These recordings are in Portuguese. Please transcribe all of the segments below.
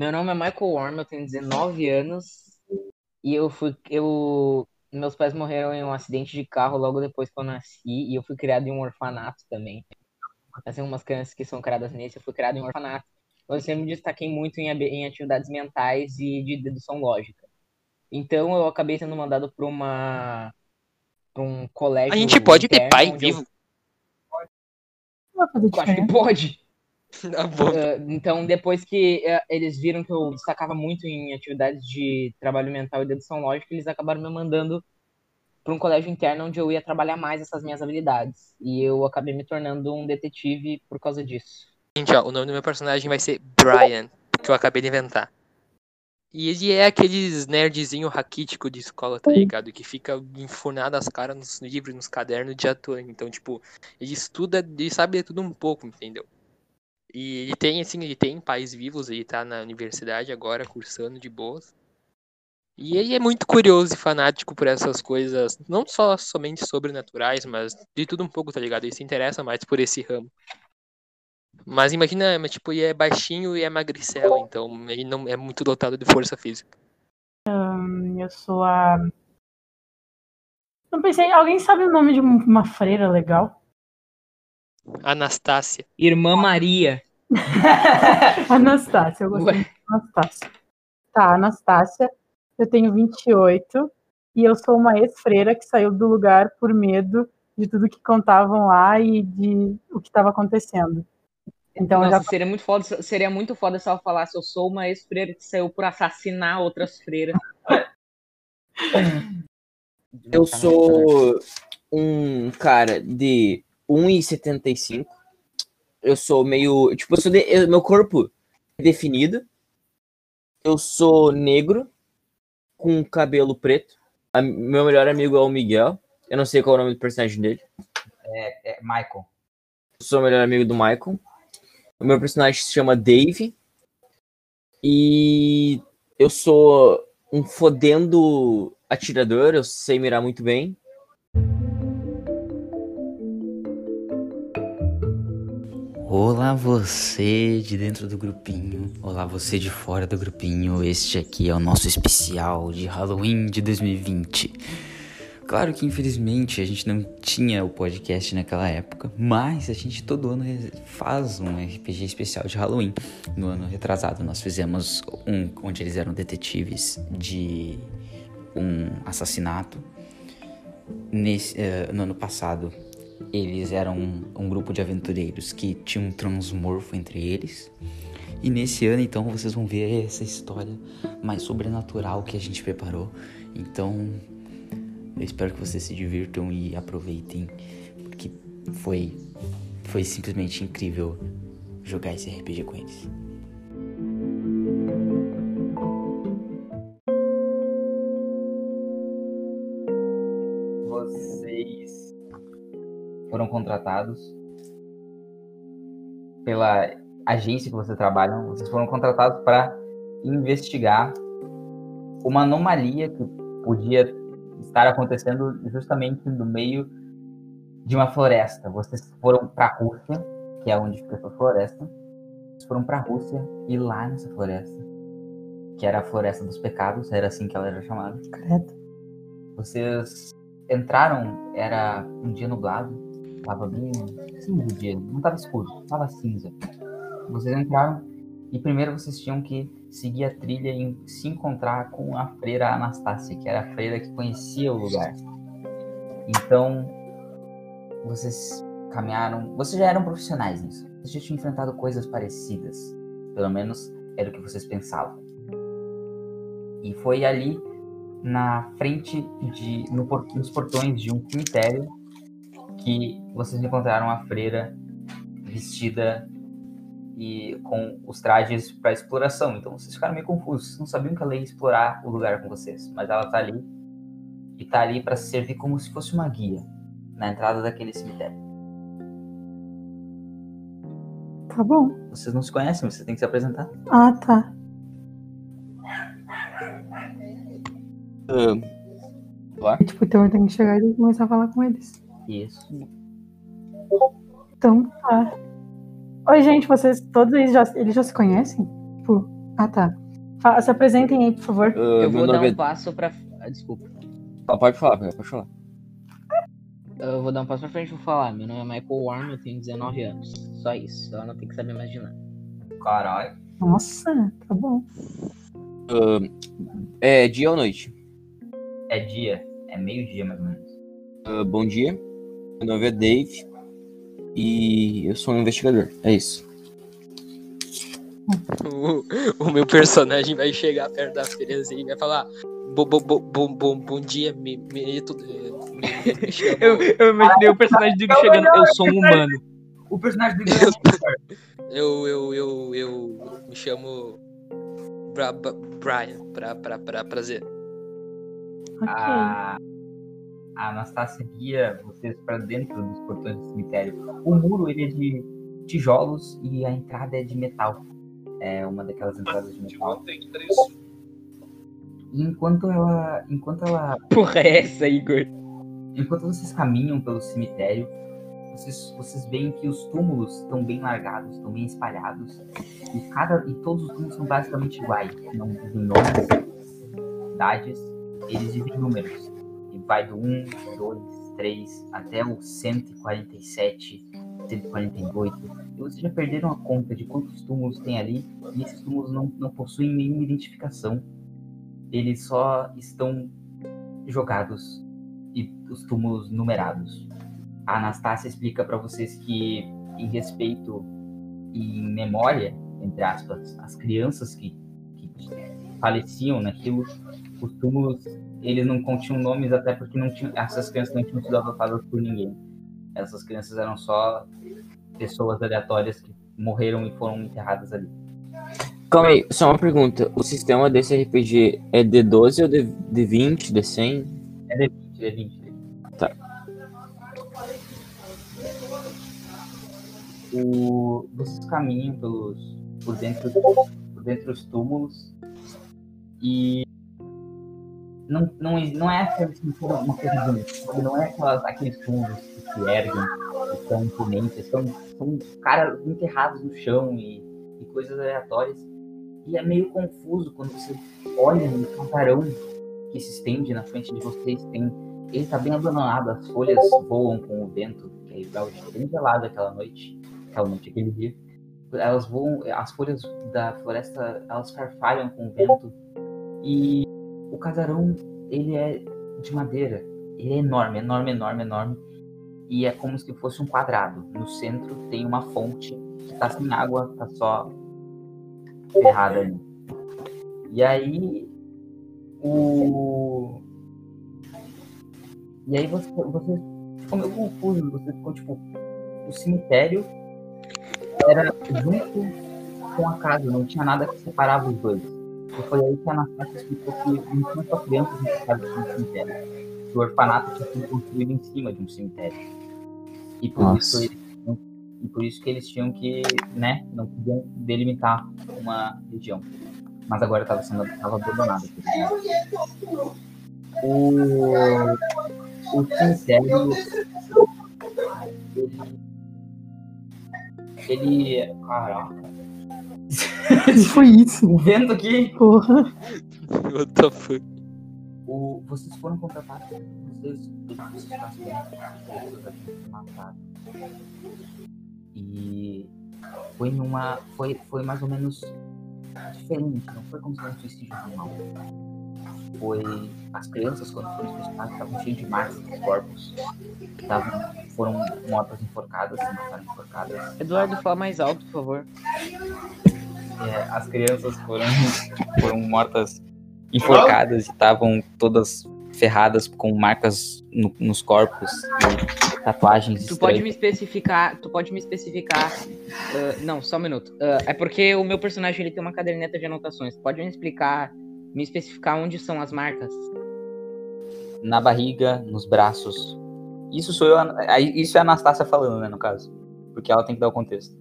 Meu nome é Michael Worm, eu tenho 19 anos e eu fui eu meus pais morreram em um acidente de carro logo depois que eu nasci e eu fui criado em um orfanato também. Assim, umas crianças que são criadas nesse, eu fui criado em um orfanato. Eu sempre me destaquei muito em, em atividades mentais e de dedução lógica. Então eu acabei sendo mandado para uma pra um colégio. A gente pode ter pai vivo. Fazer Eu acho que pode. Ah, então, depois que ah, eles viram que eu destacava muito em atividades de trabalho mental e dedução lógica, eles acabaram me mandando para um colégio interno onde eu ia trabalhar mais essas minhas habilidades. E eu acabei me tornando um detetive por causa disso. Gente, ó, o nome do meu personagem vai ser Brian, que eu acabei de inventar. E ele é aqueles nerdzinho raquítico de escola, tá ligado? Que fica enfurnado as caras nos livros, nos cadernos de ator. Então, tipo, ele estuda, ele sabe de tudo um pouco, entendeu? E ele tem, assim, ele tem pais vivos, ele tá na universidade agora, cursando de boas. E ele é muito curioso e fanático por essas coisas, não só somente sobrenaturais, mas de tudo um pouco, tá ligado? Ele se interessa mais por esse ramo. Mas imagina, tipo, ele é baixinho e é magricelo, então ele não é muito dotado de força física. Eu sou a. Não pensei, alguém sabe o nome de uma freira legal? Anastácia. Irmã Maria. Anastácia, eu gostei Ué. de Anastácia. Tá, Anastácia, eu tenho 28 e eu sou uma ex-freira que saiu do lugar por medo de tudo que contavam lá e de o que estava acontecendo. Então Nossa, já seria muito foda, seria muito foda se ela falasse eu sou uma ex-freira que saiu por assassinar outras freiras. Eu sou um cara de 1,75. Eu sou meio. Tipo, eu sou de- eu- meu corpo é definido. Eu sou negro, com cabelo preto. A- meu melhor amigo é o Miguel. Eu não sei qual é o nome do personagem dele. É, é Michael. Eu sou o melhor amigo do Michael. O meu personagem se chama Dave. E eu sou um fodendo atirador. Eu sei mirar muito bem. Olá você de dentro do grupinho, olá você de fora do grupinho. Este aqui é o nosso especial de Halloween de 2020. Claro que infelizmente a gente não tinha o podcast naquela época, mas a gente todo ano faz um RPG especial de Halloween. No ano retrasado nós fizemos um onde eles eram detetives de um assassinato. Nesse, eh, no ano passado eles eram um, um grupo de aventureiros que tinha um transmorfo entre eles. E nesse ano, então, vocês vão ver essa história mais sobrenatural que a gente preparou. Então, eu espero que vocês se divirtam e aproveitem, porque foi, foi simplesmente incrível jogar esse RPG com eles. Foram contratados pela agência que vocês trabalham. Vocês foram contratados para investigar uma anomalia que podia estar acontecendo justamente no meio de uma floresta. Vocês foram para a Rússia, que é onde fica essa floresta. Vocês foram para a Rússia e lá nessa floresta, que era a floresta dos pecados, era assim que ela era chamada. credo. Vocês entraram, era um dia nublado, tava bem cinza o dia, não tava escuro, tava cinza. Vocês entraram e primeiro vocês tinham que seguir a trilha e se encontrar com a freira Anastácia, que era a freira que conhecia o lugar. Então, vocês caminharam, vocês já eram profissionais nisso. Vocês já tinham enfrentado coisas parecidas, pelo menos era o que vocês pensavam. E foi ali na frente de no nos portões de um cemitério que vocês encontraram a freira vestida e com os trajes para exploração. Então vocês ficaram meio confusos, vocês não sabiam que ela ia explorar o lugar com vocês, mas ela tá ali e tá ali para servir como se fosse uma guia na entrada daquele cemitério. Tá bom. Vocês não se conhecem, vocês têm que se apresentar. Ah, tá. Tipo, então eu tenho que chegar e começar a falar com eles. Isso. Então, tá. Oi, gente, vocês todos eles já, eles já se conhecem? Tipo, Ah, tá. Fa- Se apresentem aí, por favor. Ah, Eu vou dar um passo pra. ah, Desculpa. é... Pode falar, Pedro, pode falar. Eu vou dar um passo pra frente e vou falar. Meu nome é Michael Warren, eu tenho 19 anos. Só isso. Ela não tem que saber mais de nada. Caralho. Nossa, tá bom. Ah, é dia ou noite? É dia. É meio-dia, mais ou menos. Ah, bom dia. Meu nome é Dave. E eu sou um investigador. É isso. O, o meu personagem vai chegar perto da Terezinha e vai falar: Bom, bom, bom, bom, bom, bom dia, me, me, tu- me, me chamo- Eu, eu imaginei o personagem do Igor chegando. Eu sou um humano. O personagem do Igor Eu, eu, eu, eu me chamo Bra, Bra- Brian, pra, pra, pra prazer. Ok. a, a Anastácia guia vocês para dentro dos portões do cemitério. O muro ele é de tijolos e a entrada é de metal. É uma daquelas entradas de metal. E enquanto ela, enquanto ela, Porra, é essa, Igor? enquanto vocês caminham pelo cemitério, vocês, vocês veem que os túmulos estão bem largados, estão bem espalhados. E cada e todos os túmulos são basicamente iguais. Não dizem nomes, idades, eles dizem números. Vai do 1, 2, 3 até o 147, 148. E vocês já perderam a conta de quantos túmulos tem ali. E esses túmulos não, não possuem nenhuma identificação. Eles só estão jogados e os túmulos numerados. A Anastácia explica para vocês que, em respeito e em memória, entre aspas, as crianças que, que faleciam naquilo, os túmulos eles não continham nomes até porque não tinham, essas crianças não tinham sido adotadas por ninguém. Essas crianças eram só pessoas aleatórias que morreram e foram enterradas ali. Calma aí, só uma pergunta. O sistema desse RPG é D12 ou D- D20, D100? É D20, D20. Tá. O, vocês caminham pelos, por, dentro, por dentro dos túmulos e não, não, é cemitério uma coisa bonita, não é aquelas, aqueles túmulos que se erguem, que são imponentes, são, são caras enterrados no chão e, e coisas aleatórias. E é meio confuso quando você olha no casarão que se estende na frente de vocês, tem ele tá bem abandonado, as folhas voam com o vento, que aí tava bem gelado aquela noite, aquela noite, aquele dia. Elas voam, as folhas da floresta, elas farfalham com o vento. E o casarão, ele é de madeira. Ele é enorme, enorme, enorme, enorme. E é como se fosse um quadrado. No centro tem uma fonte que tá sem água, tá só ferrada ali. E aí o e aí você, você ficou meio confuso, você ficou tipo, o cemitério era junto com a casa, não tinha nada que separava os dois. E foi aí que a Anastasia explicou que não tinha só crianças enterradas no cemitério. que O orfanato tinha sido construído em cima de um cemitério. E por, Nossa. isso, eles- e por isso que eles tinham que, né, não podiam delimitar uma região. Mas agora estava sendo tava abandonado. O, o cemitério ele, ele caraca que foi isso? o vento aqui Porra. What the fuck? o, vocês foram contratados vocês vocês passaram pessoas aqui foram matadas e foi numa foi foi mais ou menos diferente não foi como se fosse um suicídio normal foi as crianças quando foram suicidadas estavam cheias de marcas nos corpos estavam foram mortas enforcadas se mataram enforcadas Eduardo, fala mais alto, por favor. É, as crianças foram, foram mortas enforcadas e estavam todas ferradas com marcas no- nos corpos e tatuagens Tu pode estranhas. me especificar, tu pode me especificar. ah, não, só um minuto. Ah, é porque o meu personagem ele tem uma caderneta de anotações. Pode me explicar, me especificar onde são as marcas? na barriga, nos braços. Isso sou eu, isso é a Anastácia falando, né, no caso. Porque ela tem que dar o contexto.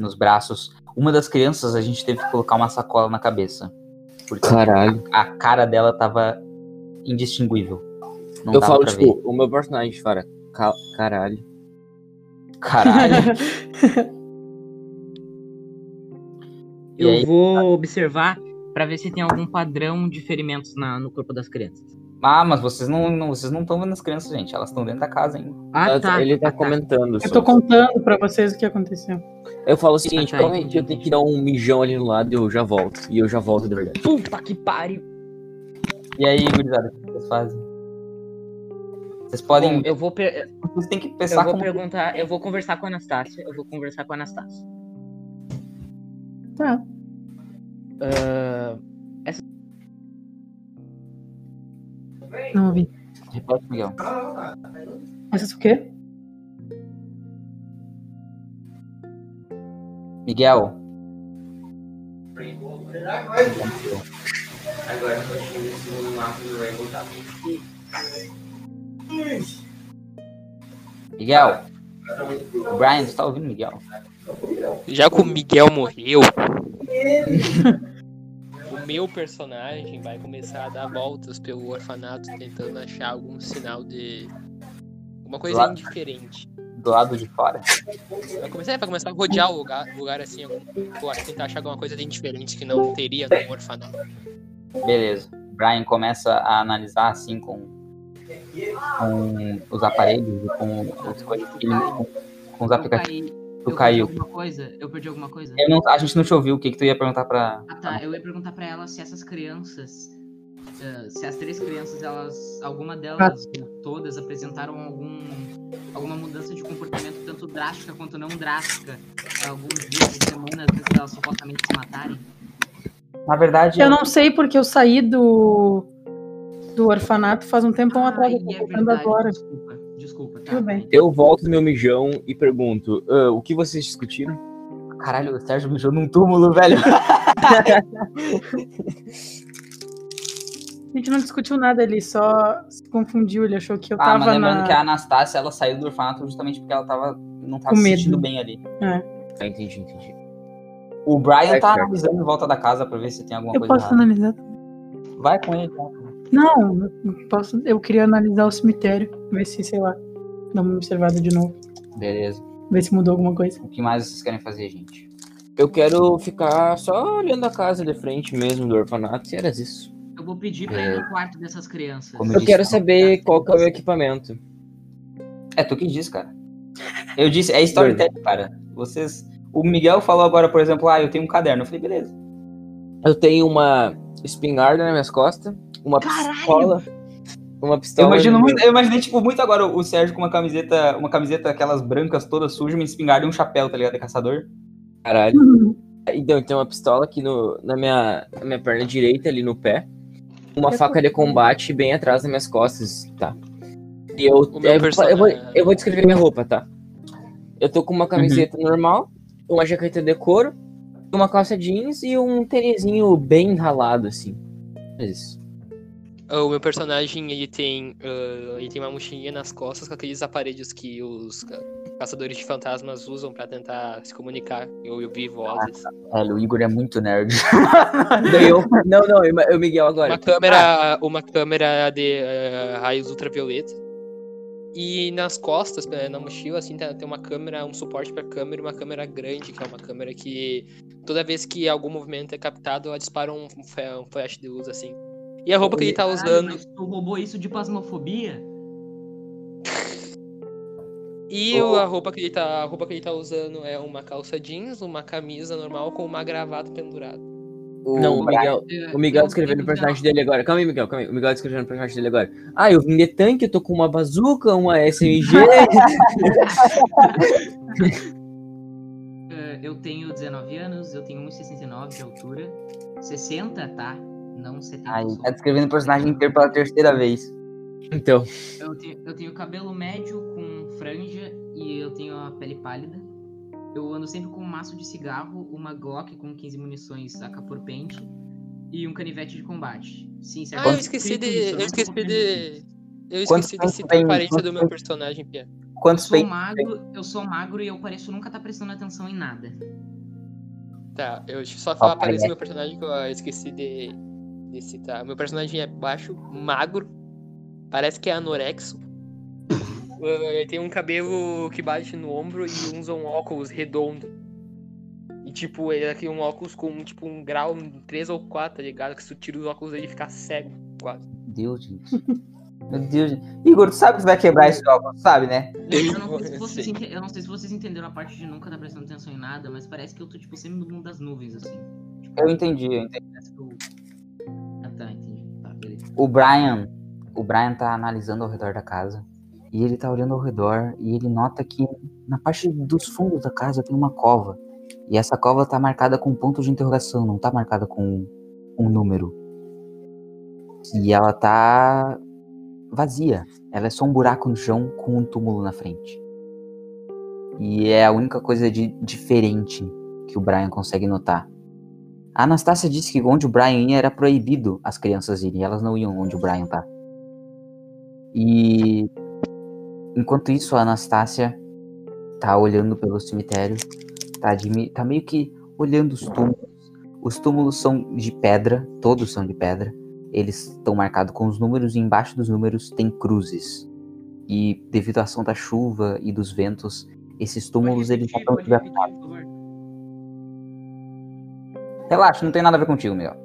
Nos braços. Uma das crianças a gente teve que colocar uma sacola na cabeça. Porque Caralho. a cara dela tava indistinguível. Não eu falo, tipo, ver. o meu personagem fala, "Ca- caralho. Caralho. Eu aí? vou observar pra ver se tem algum padrão de ferimentos na, no corpo das crianças. Ah, mas vocês não, não- vocês não estão vendo as crianças, gente. Elas estão dentro da casa ainda. Ah, tá. Ele tá ah, comentando. Eu tô contando pra vocês o que aconteceu. Eu falo o seguinte, Ah, tá, provavelmente eu tenho que dar um mijão ali no lado e eu já volto. E eu já volto de verdade. Puta que pariu. E aí, gurizada, o que vocês fazem? Vocês podem. Bom, eu vou, per- Vocês têm que eu pensar vou como. perguntar, eu vou conversar com a Anastácia. Eu vou conversar com a Anastácia. Tá. Ah, Não ouvi. Repete, Miguel. Essas o quê? Miguel. Miguel. Brian, você tá ouvindo, Miguel? Já que o Miguel morreu, meu personagem vai começar a dar voltas pelo orfanato tentando achar algum sinal de. Alguma coisa Lá- indiferente. Do lado de fora. Vai começar, vai começar a rodear o lugar, lugar assim, algum, eu acho, tentar achar alguma coisa de indiferente que não teria no orfanato. Beleza. Brian começa a analisar assim com, com os aparelhos e com ele, com, com os aplicativos. Tu eu perdi caiu. alguma coisa? Eu perdi alguma coisa? Eu não- a gente não te ouviu. O que, que tu ia perguntar pra. Ah tá, eu ia perguntar pra ela se essas crianças, eh, se as três crianças, elas, alguma delas, todas, apresentaram algum, alguma mudança de comportamento, tanto drástica quanto não drástica, alguns dias, semanas antes delas supostamente se matarem? Na verdade, Eu não sei porque eu saí do, do orfanato faz um tempão atrás. Eu tô é agora. desculpa, desculpa, tá? Tudo bem. Eu volto no meu mijão e pergunto: "Ah, o que vocês discutiram? Caralho, o Sérgio mijou num túmulo, velho. A gente não discutiu nada, ele só se confundiu, ele achou que eu Ah, tava mas lembrando na... que a Anastácia, ela saiu do orfanato justamente porque ela tava, não tava Com se sentindo bem ali. Ah, entendi, entendi. O Brian É tá certo. analisando em volta da casa pra ver se tem alguma Eu coisa posso errada. analisar. Vai com ele, tá? Não, eu posso, eu queria analisar o cemitério, ver se, sei lá, dar uma observada de novo, Beleza. ver se mudou alguma coisa. O que mais vocês querem fazer, gente? Eu quero ficar só olhando a casa de frente mesmo do orfanato, e era isso. Eu vou pedir pra ir no quarto dessas crianças. Como Eu disse, quero não. saber qual que é o equipamento. É tu que disse, cara. Eu disse, é storytelling, cara. Vocês. O Miguel falou agora, por exemplo, ah, eu tenho um caderno. Eu falei, beleza. Eu tenho uma espingarda nas minhas costas, uma Caralho! pistola. Uma Eu, pistola. imagino no- muito, eu imaginei, tipo, muito agora o Sérgio com uma camiseta, uma camiseta aquelas brancas todas sujas, uma espingarda e um chapéu, tá ligado? De caçador. Caralho. Então, tem uma pistola aqui no, na, minha, na minha perna direita, ali no pé. Uma Eu faca tô- de combate bem atrás das minhas costas, tá? E eu, eu, eu, vou, eu vou descrever minha roupa, tá? Eu tô com uma camiseta Uhum. normal, uma jaqueta de couro, uma calça jeans e um tênisinho bem ralado, assim. É isso. O meu personagem, ele tem, ah, ele tem uma mochilinha nas costas com aqueles aparelhos que os ca- caçadores de fantasmas usam pra tentar se comunicar e ouvir vozes. Velho, o Igor é muito nerd. Eu, não, não, eu, eu Miguel agora. Uma câmera, uma câmera de ah, raios ultravioleta. E nas costas, eh, na mochila, assim, tem uma câmera, um suporte pra câmera e uma câmera grande, que é uma câmera que toda vez que algum movimento é captado, ela dispara um, um flash de luz, assim. E a roupa que ele tá usando. mas tu roubou isso de pasmofobia? E o- a roupa que ele tá, a roupa que ele tá usando é uma calça jeans, uma camisa normal com uma gravata pendurada. O Não, o Miguel, É, o Miguel eu descrevendo o personagem dele agora. Calma aí, Miguel, calma aí. O Miguel descrevendo o personagem dele agora. Ah, eu vim de tanque, eu tô com uma bazuca, uma SMG. Eh, Eu tenho 19 anos, eu tenho 1,69 de altura. 60, tá? Não 70. Ai, eu sou- tá descrevendo o personagem inteiro pela terceira vez. então, Eu tenho, eu tenho cabelo médio com franja e eu tenho a pele pálida. Eu ando sempre com um maço de cigarro, uma Glock com 15 munições AK por pente e um canivete de combate. Sim, certo? Ah, eu esqueci de. Eu esqueci de. Eu esqueci de citar a aparência do meu personagem, Pia. Eu Quantos sou peitos? magro, eu sou magro e eu pareço nunca estar prestando atenção em nada. Tá, eu eu só falar a aparência do meu personagem que eu esqueci de, de citar. Meu personagem é baixo, magro, parece que é anorexo. Uh, Ele tem um cabelo que bate no ombro e usa um óculos redondo. E tipo, ele aqui um óculos com tipo um grau 3 ou 4, tá ligado? Que se tu tira os óculos ele fica cego, quase. Deus, gente. Meu Deus, gente. Igor, tu sabe que você vai quebrar esse óculos, sabe, né? Eu não, sei se vocês, eu não sei se vocês entenderam a parte de nunca tá prestando atenção em nada, mas parece que eu tô, tipo, sempre no mundo das nuvens, assim. Tipo, Eu entendi, eu entendi. O Brian, o Brian tá analisando ao redor da casa. E ele tá olhando ao redor e ele nota que na parte dos fundos da casa tem uma cova. E essa cova tá marcada com um ponto de interrogação, não tá marcada com um número. E ela tá vazia. Ela é só um buraco no chão com um túmulo na frente. E é a única coisa de diferente que o Brian consegue notar. A Anastácia disse que onde o Brian ia era proibido as crianças irem, elas não iam onde o Brian tá. E enquanto isso, a Anastácia tá olhando pelo cemitério, tá, admi- tá meio que olhando os túmulos. Os túmulos são de pedra, todos são de pedra. Eles estão marcados com os números e embaixo dos números tem cruzes. E devido à ação da chuva e dos ventos, esses túmulos eles já estão pode desgastados. Relaxa, não tem nada a ver contigo, Miguel.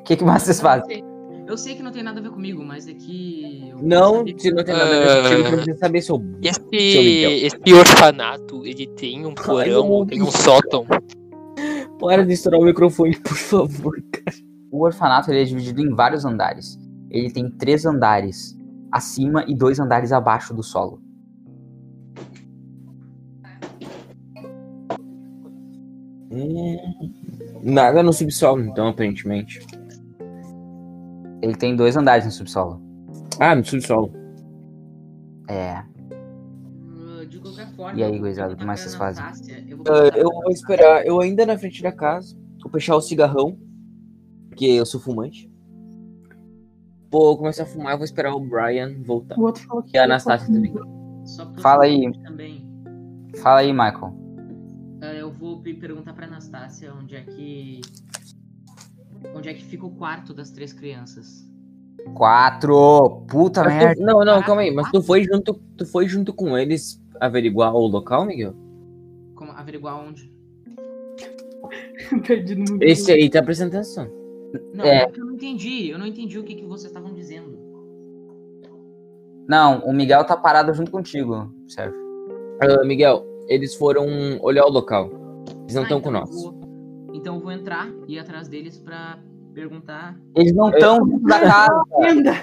O que, que mais vocês Eu fazem? sei- Eu sei que não tem nada a ver comigo, mas é que. eu Não, se não tem nada a ver contigo, tu não precisa saber seu. Esse, Seu Miguel. esse orfanato, ele tem um porão, meu tem um sótão. Para de estourar o microfone, por favor, cara. O orfanato ele é dividido em vários andares. Ele tem três andares acima e dois andares abaixo do solo. Hum, nada no subsolo, então, aparentemente. Ele tem dois andares no subsolo. Ah, no subsolo. É. De qualquer forma. E aí, eu vou gurizada, o que mais vocês fazem? Eu vou perguntar eu vou esperar, eu ainda na frente da casa, vou fechar o cigarrão, porque eu sou fumante. Vou começar a fumar, vou esperar o Brian voltar. O outro falou que E a ia Anastácia comigo. também. Só pra Fala aí. Também. Fala aí, Michael. Perguntar pra Anastácia onde é que. Onde é que fica o quarto das três crianças. Quatro! Puta Mas tu- merda! não, não, calma aí, mas tu foi junto, tu foi junto com eles averiguar o local, Miguel? Como averiguar onde? Perdi no. Esse aí tá prestando atenção. Não, É. é eu não entendi. Eu não entendi o que, que vocês estavam dizendo. Não, o Miguel tá parado junto contigo, Sérgio. Ah, Miguel, eles foram olhar o local. Eles não Ah, estão então com eu nós. vou- então eu vou entrar e ir atrás deles pra perguntar. Eles não estão dentro da casa.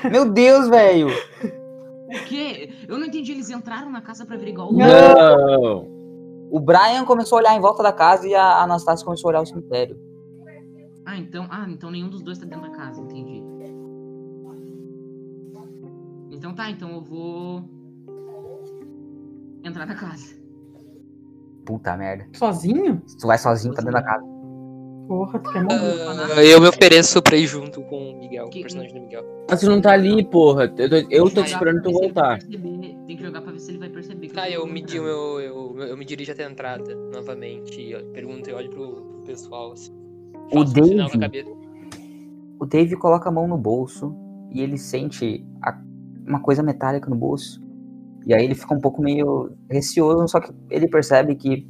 Meu Deus, velho! O quê? Eu não entendi. Eles entraram na casa pra averiguar o Não. O Brian começou a olhar em volta da casa e a Anastácia começou a olhar o cemitério. Ah, então. Ah, então nenhum dos dois tá dentro da casa, entendi. Então tá, então eu vou. Entrar na casa. Puta merda. Sozinho? Se tu vai sozinho, tá dentro da casa. Porra, tu quer morrer. Ah, eu me ofereço pra ir junto com o Miguel, Que- o personagem do Miguel. Mas tu não tá ali, porra. Eu tô, eu tô que esperando tu voltar. Tem que jogar pra ver se ele vai perceber. que Tá, eu me, entrando. eu, eu, eu me dirijo até a entrada novamente. E eu pergunto e olho pro, pro pessoal. Assim. O Dave? O Dave coloca a mão no bolso e ele sente a- uma coisa metálica no bolso. E aí ele fica um pouco meio receoso, só que ele percebe que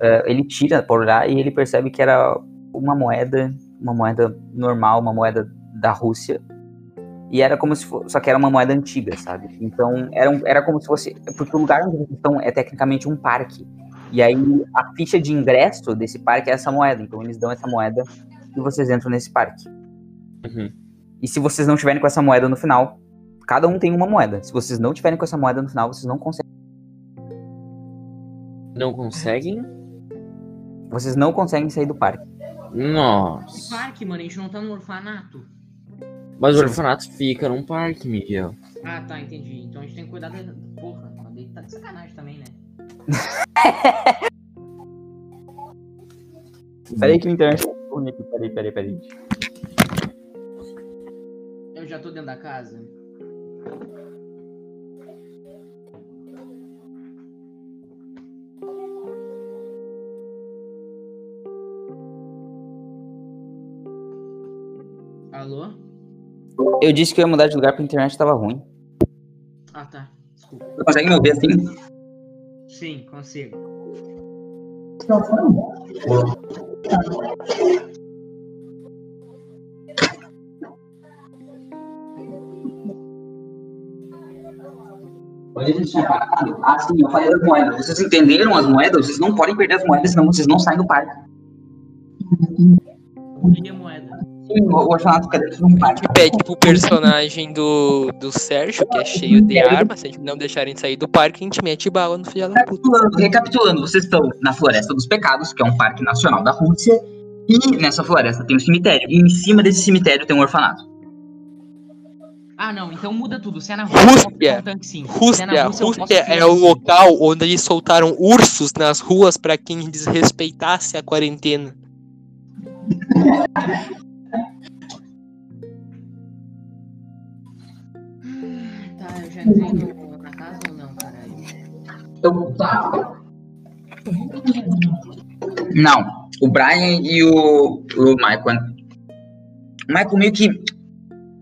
eh, ele tira por olhar e ele percebe que era uma moeda, uma moeda normal, uma moeda da Rússia. E era como se fosse, só que era uma moeda antiga, sabe? Então era, um- era como se fosse, porque o lugar onde vocês estão é tecnicamente um parque. E aí a ficha de ingresso desse parque é essa moeda. Então eles dão essa moeda e vocês entram nesse parque. Uhum. E se vocês não tiverem com essa moeda no final, cada um tem uma moeda. Se vocês não tiverem com essa moeda no final, vocês não conseguem. Não conseguem? Vocês não conseguem sair do parque. Que Nossa. parque, mano? A gente não tá no orfanato. Mas o orfanato fica num parque, Miguel. Ah, tá, entendi. Então a gente tem que cuidar da. Porra, tá de sacanagem também, né? Peraí que o internet tá. Peraí, peraí, peraí. Eu já tô dentro da casa. Alô? Eu disse que eu ia mudar de lugar porque a internet tava ruim. Ah, tá. Desculpa. Você consegue me ouvir assim? Sim, consigo. Onde a gente tinha parado? Ah, sim, eu falei das moedas. Vocês entenderam as moedas? Vocês não podem perder as moedas, senão vocês não saem do parque. A moeda? Sim, o orfanato fica dentro de um parque. Pede pro personagem do, do Sérgio, que é cheio de armas, se a gente não deixarem sair do parque, a gente mete bala no filho da puta. Recapitulando, recapitulando, vocês estão na Floresta dos Pecados, que é um parque nacional da Rússia, e nessa floresta tem um cemitério. E em cima desse cemitério tem um orfanato. Ah, não, então muda tudo. Se é na Rússia, um sim. É Rússia, Rússia, é o sim. local onde eles soltaram ursos nas ruas pra quem desrespeitasse a quarentena. Tá, eu já entrei no- na casa ou não, caralho? Então, tá. Não, o Brian e o, o Michael. O Michael meio que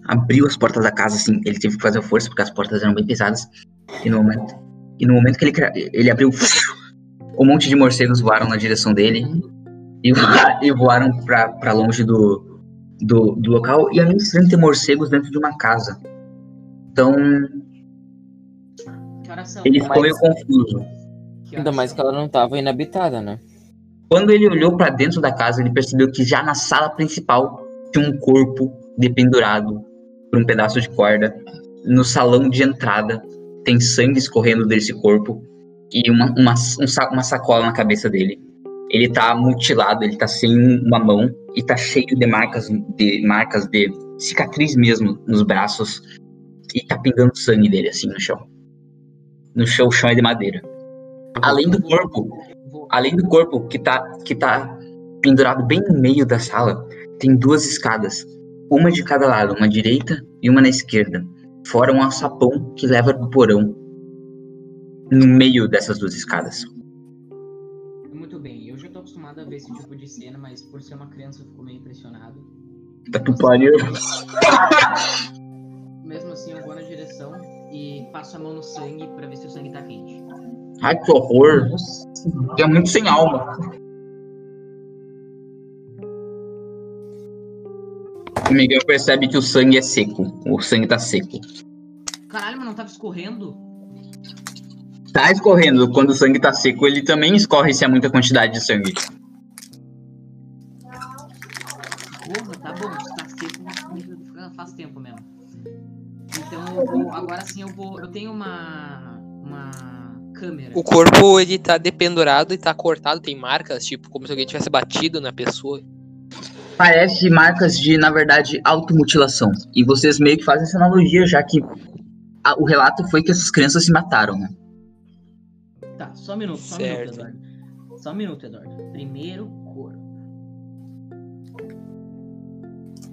abriu as portas da casa, assim. Ele teve que fazer força porque as portas eram bem pesadas. E no momento, e no momento que ele, ele abriu, um monte de morcegos voaram na direção dele e, e voaram pra, pra longe do, do, do local. E é meio estranho ter morcegos dentro de uma casa. Então, ele ficou meio confuso. Ainda mais que ela não tava inabitada, né? Quando ele olhou pra dentro da casa, ele percebeu que já na sala principal tinha um corpo dependurado por um pedaço de corda. No salão de entrada tem sangue escorrendo desse corpo e uma, uma, um sa- uma sacola na cabeça dele. Ele tá mutilado, ele tá sem uma mão e tá cheio de marcas de marcas de cicatriz mesmo nos braços e tá pingando sangue dele assim no chão. No chão, o chão é de madeira. Além do corpo, Além do corpo que tá, que tá pendurado bem no meio da sala, tem duas escadas. Uma de cada lado, uma à direita e uma na esquerda. Fora um alçapão que leva pro porão. No meio dessas duas escadas. Muito bem, eu já tô acostumado a ver esse tipo de cena, mas por ser uma criança eu fico meio impressionado. Tá que pariu. Mesmo assim, eu vou na direção e passo a mão no sangue pra ver se o sangue tá quente. Ai, que horror. É muito sem alma. O Miguel percebe que o sangue é seco. O sangue tá seco. Caralho, mas não tava escorrendo? Tá escorrendo. Quando o sangue tá seco, ele também escorre se há muita quantidade de sangue. Porra, tá bom, tá seco, faz tempo mesmo. Então eu vou, agora sim eu vou, eu tenho uma, uma câmera. O corpo, ele tá dependurado e tá cortado, tem marcas, tipo, como se alguém tivesse batido na pessoa. Parece marcas de, na verdade, automutilação. E vocês meio que fazem essa analogia, já que a- o relato foi que essas crianças se mataram, né? Tá, só um minuto, só um Certo. minuto, Eduardo. Só um minuto, Eduardo. Primeiro cor.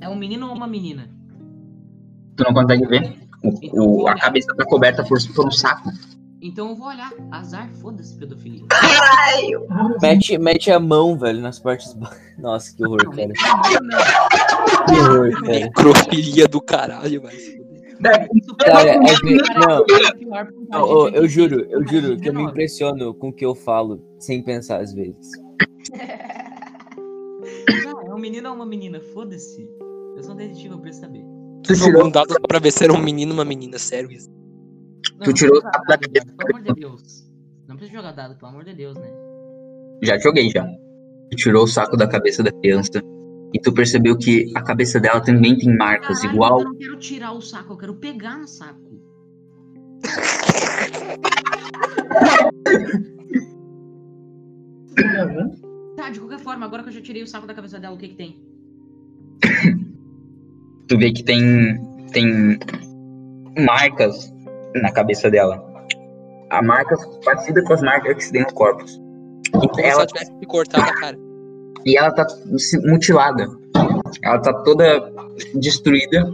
É um menino ou uma menina? Tu não consegue ver? O- Então, o- a cabeça tá coberta por, por um saco. Então eu vou olhar. Azar, foda-se pedofilia. Mete, mete a mão, velho, nas partes. Nossa, que horror, Não, cara. não, não. Que horror, cara. Necrofilia do caralho. Isso Cara, é que- não. é Ô, ô, gente eu juro, eu juro que eu me 19. impressiono com o que eu falo, sem pensar às vezes. Não, é um menino ou uma menina? Foda-se. Eu sou um detetive, eu preciso saber. Tu Jogou tirou, um dado só pra ver se era um menino ou uma menina, sério isso. Não, Tu tirou precisa o saco da dado, cabeça. Pelo amor de Deus. Não precisa jogar dado, pelo amor de Deus, né? já joguei já. Tu tirou o saco da cabeça da criança. E tu percebeu que a cabeça dela também tem marcas, Caralho, igual. Eu não quero tirar o saco, eu quero pegar no saco. Tá, de qualquer forma, agora que eu já tirei o saco da cabeça dela, o que que tem? Tu vê que tem. tem marcas na cabeça dela. A marcas parecida com as marcas que tem nos corpos. E Como se ela ela tivesse cortado a cara. E ela tá se- mutilada. Ela tá toda destruída.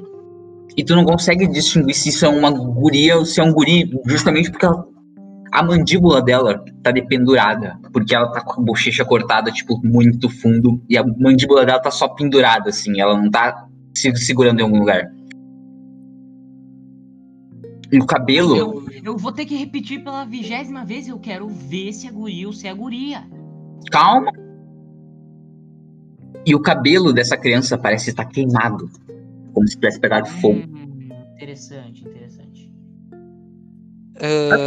E tu não consegue distinguir se isso é uma guria ou se é um guri, justamente porque ela- a mandíbula dela tá dependurada. Porque ela tá com a bochecha cortada, tipo, muito fundo. E a mandíbula dela tá só pendurada, assim. Ela não tá se segurando em algum lugar. E o cabelo. Eu, eu vou ter que repetir pela vigésima vez, eu quero ver se é guria ou se é guria. Calma. E o cabelo dessa criança parece estar queimado. Como se tivesse pegado fogo. Hum, interessante, interessante.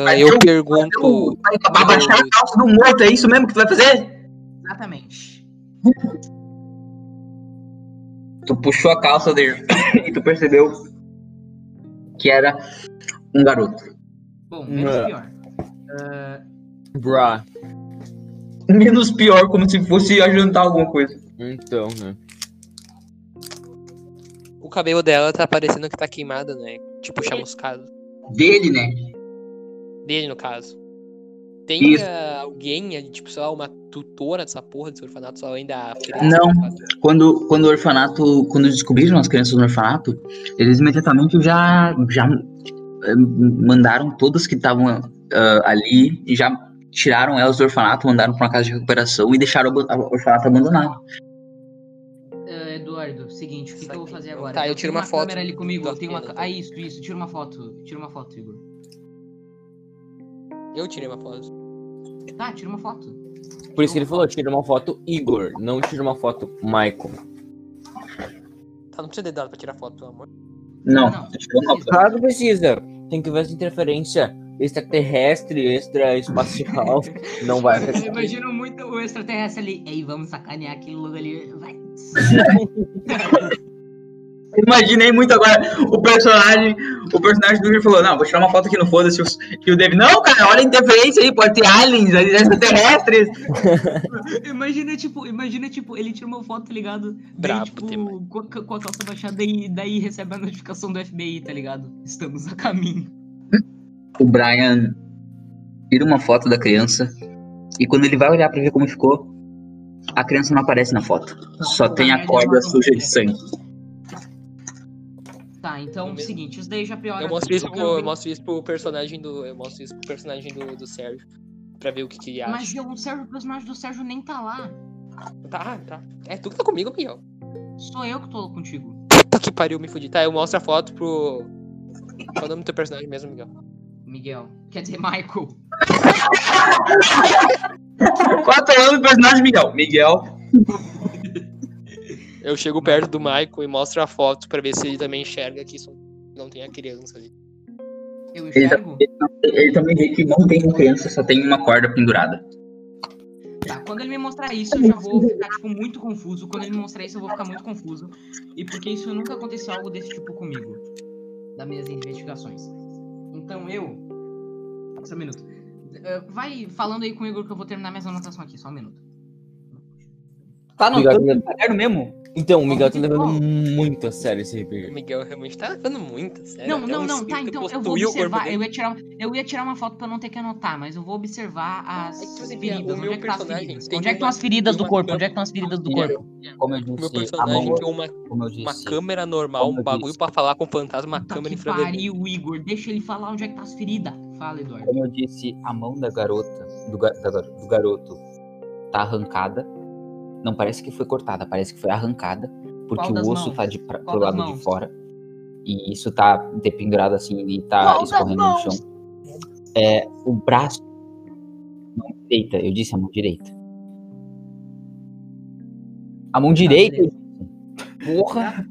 Mas eu eu- pergunto. Vai abaixar a calça do morto, é isso mesmo que tu vai fazer? Exatamente. Tu puxou a calça dele e tu percebeu que era um garoto. Bom, menos Não. pior. Ah, Bruh. Menos pior, como se fosse adiantar alguma coisa. Então, né? O cabelo dela tá parecendo que tá queimado, né? Tipo, chamuscado. Dele, né? Dele, no caso. Tem ah, alguém, tipo, sei lá, uma tutora dessa porra desse orfanato, só além da Não. Quando, quando o orfanato, quando descobriram as crianças no orfanato, eles imediatamente já, já eh, mandaram todas que estavam ah, ali e já tiraram elas do orfanato, mandaram para uma casa de recuperação e deixaram o orfanato abandonado. ah, Eduardo, seguinte, o que, que eu vou fazer agora? Tá, eu tiro tenho uma foto câmera ali comigo. Eu tenho uma... Ah, isso, isso. Tira uma foto. Tira uma foto, Igor. Eu tirei uma foto. Tá, tira uma foto. Por isso que ele falou, tira uma foto Igor, não tira uma foto Michael. Tá, não precisa de dado pra tirar foto, pelo amor. Não, Não. foto. Claro que precisa. Tem que ver essa interferência extraterrestre, extra-espacial. não vai Eu acontecer. imagino muito o extraterrestre ali. Ei, vamos sacanear aquele lugar ali. Vai. Imaginei muito agora o personagem, o personagem do Igor falou, não, vou tirar uma foto aqui no foda-se. E o David, não, cara, olha a interferência aí, pode ter aliens, extraterrestres. Imagina, tipo, imagina, tipo, ele tira uma foto, tá ligado? Daí, Brabo tipo, com, a- com a calça baixada e daí recebe a notificação do FBI, tá ligado? Estamos a caminho. O Brian tira uma foto da criança e quando ele vai olhar pra ver como ficou, a criança não aparece na foto. Só tem a corda suja de sangue. Tá, então, seguinte, isso daí já piora. Eu mostro isso pro, Eu mostro isso pro personagem do. Eu mostro isso pro personagem do, do Sérgio. Pra ver o que, que ele acha. Mas o Sérgio, o personagem do Sérgio nem tá lá. Tá, tá. É tu que tá comigo, Miguel. Sou eu que tô contigo. Puta que pariu, me fudi. Tá, eu mostro a foto pro. Qual é o nome do teu personagem mesmo, Miguel? Miguel. Quer dizer, Michael. Qual é o nome do personagem, Miguel? Miguel. Eu chego perto do Michael e mostro a foto pra ver se ele também enxerga que isso não tem a criança ali. Eu Ele, tá- enxergo? ele, ele também vê que não tem uma criança, só tem uma corda pendurada. Tá, quando ele me mostrar isso, eu já vou ficar, tipo, muito confuso. Quando ele me mostrar isso, eu vou ficar muito confuso. E porque isso nunca aconteceu algo desse tipo comigo. Das minhas investigações. Então eu. Só um minuto. Eh, vai falando aí com o Igor que eu vou terminar minhas anotações aqui, só um minuto. Tá no Obrigado, tanto Miguel. do caderno mesmo? Então, o Miguel tá levando muito a sério esse O RPG. Miguel realmente tá levando muito, sério. Não, até não, um não, tá, então eu vou o observar. Eu ia, tirar, eu ia tirar uma foto pra não ter que anotar, mas eu vou observar as É que, feridas. o Onde meu é que tá as feridas? Onde é que uma- estão as feridas do corpo? Onde é que estão as feridas do corpo? Como eu O meu disse, a personagem tem uma, uma câmera normal, um bagulho pra falar com o fantasma, uma câmera que infravermelha. pariu, Igor. Deixa ele falar onde é que tá as feridas. Fala, Eduardo. como eu disse, a mão da garota, do, ga- da gar- do garoto, tá arrancada. Não parece que foi cortada, parece que foi arrancada, porque o osso mãos? tá de, pra, pro lado mãos? de fora. E isso tá dependurado assim e tá Qual escorrendo no chão. É, o braço. Mão direita, eu disse a mão direita. A mão direita, porra!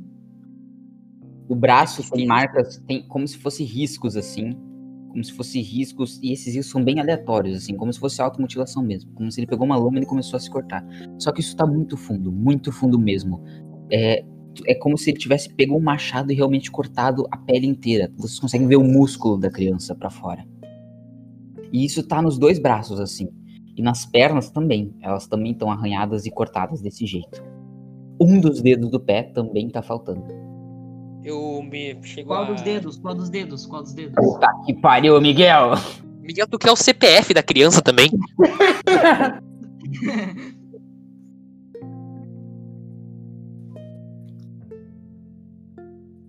O braço tem marcas, tem como se fosse riscos assim. Como se fosse riscos, e esses riscos são bem aleatórios, assim, como se fosse automutilação mesmo. Como se ele pegou uma lâmina e começou a se cortar. Só que isso tá muito fundo, muito fundo mesmo. É, é como se ele tivesse pego um machado e realmente cortado a pele inteira. Vocês conseguem ver o músculo da criança pra fora. E isso tá nos dois braços, assim. E nas pernas também. Elas também estão arranhadas e cortadas desse jeito. Um dos dedos do pé também tá faltando. Eu me chego Qual a... dos dedos? Qual dos dedos? Qual dos dedos? Puta que pariu, Miguel! Miguel, tu quer o CPF da criança também?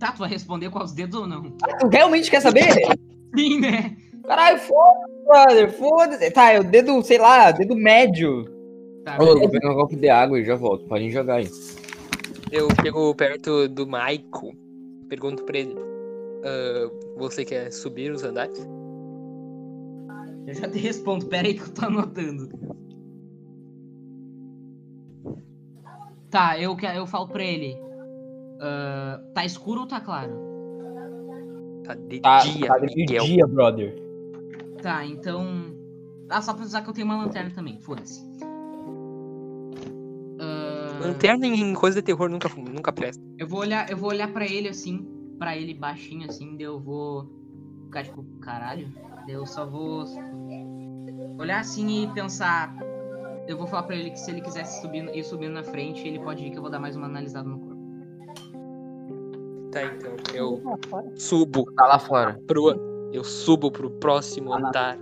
Tá, tu vai responder qual os dedos ou não? Tu realmente quer saber? Sim, né? Caralho, foda-se, brother, foda-se. Tá, é o dedo, sei lá, dedo médio. Tá, Ô, vou pegar um copo de água e já volto. Podem jogar aí. Eu chego perto do Michael, pergunto pra ele: "Ah, Você quer subir os andares? Eu já te respondo. Pera aí que eu tô anotando. Tá, eu, que- eu falo pra ele. ah, tá escuro ou tá claro? Tá de Tá, dia, tá de Miguel. dia, brother. Tá, então. Ah, só pra avisar que eu tenho uma lanterna também, foda-se. Lanterna em coisa de terror nunca, nunca presta. eu vou olhar, eu vou olhar pra ele assim, pra ele baixinho assim, daí eu vou ficar tipo, caralho. Daí eu só vou olhar assim e pensar. Eu vou falar pra ele que se ele quisesse subir, ir subindo na frente, ele pode ir que eu vou dar mais uma analisada no corpo. Tá, então. Eu Ah, fora. subo Tá lá fora. pro. Eu subo pro próximo andar.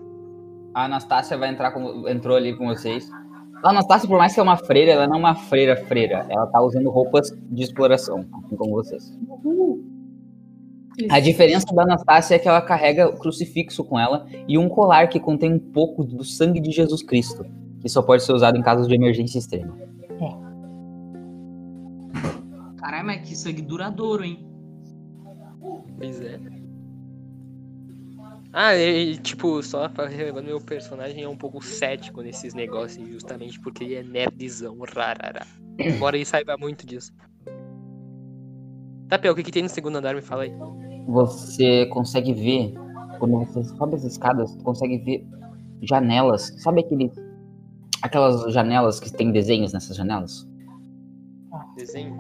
A Anastácia vai entrar com, entrou ali com vocês. A Anastácia, por mais que é uma freira, ela não é uma freira freira. Ela tá usando roupas de exploração, assim como vocês. A diferença da Anastácia é que ela carrega o crucifixo com ela e um colar que contém um pouco do sangue de Jesus Cristo, que só pode ser usado em casos de emergência extrema. Caralho, mas que sangue duradouro, hein? Pois é. Ah, e, tipo, só pra relevando, meu personagem é um pouco cético nesses negócios, justamente porque ele é nerdzão, rarará. Embora ele saiba muito disso. Tá, Pel, o que, que tem no segundo andar? Me fala aí. Você consegue ver, quando você sobe as escadas, você consegue ver janelas. Sabe aquele, aquelas janelas que tem desenhos nessas janelas? Desenho.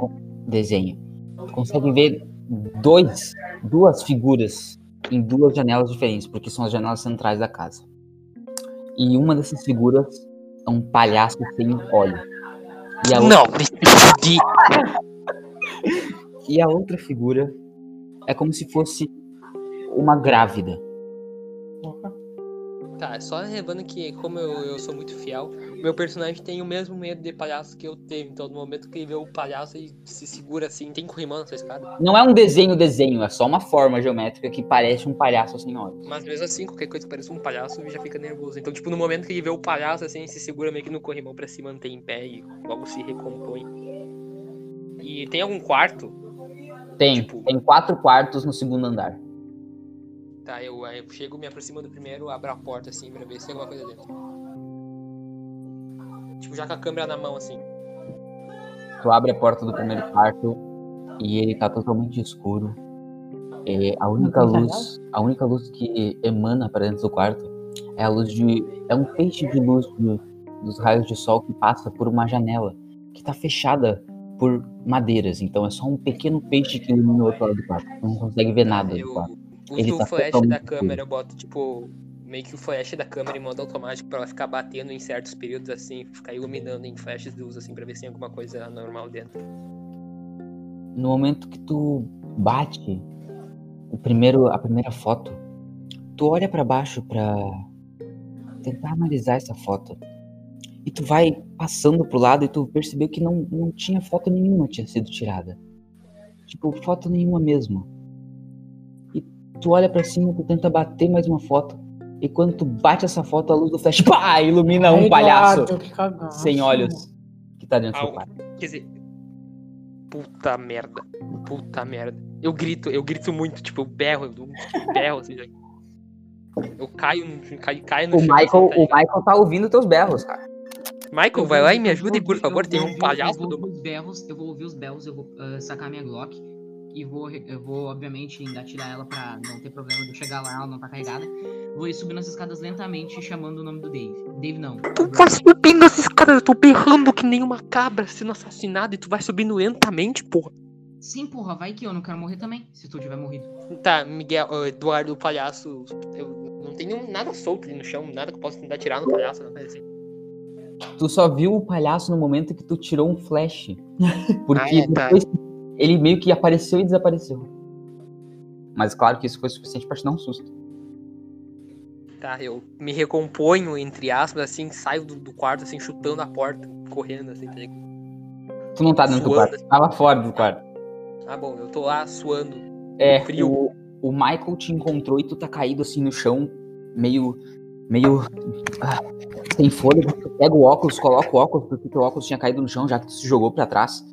desenho. Consegue ver dois, duas figuras em duas janelas diferentes, porque são as janelas centrais da casa. E uma dessas figuras é um palhaço sem olho. E a, Não, me fudi. e a outra figura é como se fosse uma grávida. Tá, só relevando que, como eu, eu sou muito fiel, meu personagem tem o mesmo medo de palhaço que eu tenho. Então, no momento que ele vê o palhaço, ele se segura assim, tem corrimão nessa escada. Não é um desenho desenho, é só uma forma geométrica que parece um palhaço sem olhos. Mas mesmo assim, qualquer coisa que pareça um palhaço, ele já fica nervoso. Então, tipo, no momento que ele vê o palhaço, assim, ele se segura meio que no corrimão pra se manter em pé e logo se recompõe. E tem algum quarto? Tem, Tipo- tem quatro quartos no segundo andar. Tá, eu, eu chego, me aproximo do primeiro, abro a porta assim pra ver se tem alguma coisa dentro. Tipo, já com a câmera na mão, assim. Tu abre a porta do primeiro quarto e ele tá totalmente escuro. É, a única luz, a única luz que emana para dentro do quarto é a luz de, é um feixe de luz do- dos raios de sol que passa por uma janela que tá fechada por madeiras. Então é só um pequeno peixe que ilumina o outro lado do quarto. Tu não consegue ver nada do Eu quarto. uso Ele o tá flash da escuro. câmera, eu boto, tipo, meio que o flash da câmera em modo automático pra ela ficar batendo em certos períodos, assim, ficar iluminando em flashes de luz, assim, pra ver se tem alguma coisa anormal dentro. No momento que tu bate o primeiro, a primeira foto, tu olha pra baixo pra tentar analisar essa foto. E tu vai passando pro lado e tu percebeu que não, não tinha foto nenhuma tinha sido tirada. Tipo, foto nenhuma mesmo. E tu olha pra cima, tu tenta bater mais uma foto. E quando tu bate essa foto, a luz do flash, pá, ilumina um Ai, palhaço gato, sem olhos que tá dentro do Au. quarto. Quer dizer. Puta merda. Puta merda. Eu grito, eu grito muito, tipo, eu berro, eu berro, assim. Eu caio, no- caio, caio no O chão. Michael, assim, tá o? Michael tá ouvindo teus berros, cara. Michael, vai lá e me ajuda, por favor. Tem um palhaço do. os berros, eu vou ouvir os berros, eu vou ah, sacar minha Glock e vou, eu vou, obviamente, engatilhar ela pra não ter problema de eu chegar lá, ela não tá carregada. Vou ir subindo as escadas lentamente, chamando o nome do Dave. Dave não. Tu vai subindo essas escadas, eu tô berrando que nem uma cabra sendo assassinada e tu vai subindo lentamente, porra. Sim, porra, vai que eu não quero morrer também, se tu tiver morrido. Tá, Miguel, Eduardo, o palhaço. Eu não tem nenhum, nada solto ali no chão, nada que eu possa tentar tirar no palhaço, não assim. Tu só viu o palhaço no momento que tu tirou um flash. Porque Ah, é, tá. depois ele meio que apareceu e desapareceu. Mas claro que isso foi suficiente pra te dar um susto. Tá, eu me recomponho, entre aspas, assim, saio do, do quarto, assim, chutando a porta, correndo, assim, tá ligado? Tu não tá dentro do Suando. quarto, tu tava fora do quarto. Ah, bom, eu tô lá suando. É, Frio. O, o Michael te encontrou e tu tá caído assim no chão, meio. meio. ah, sem fôlego. Tu pega o óculos, coloca o óculos, porque teu óculos tinha caído no chão, já que tu se jogou pra trás.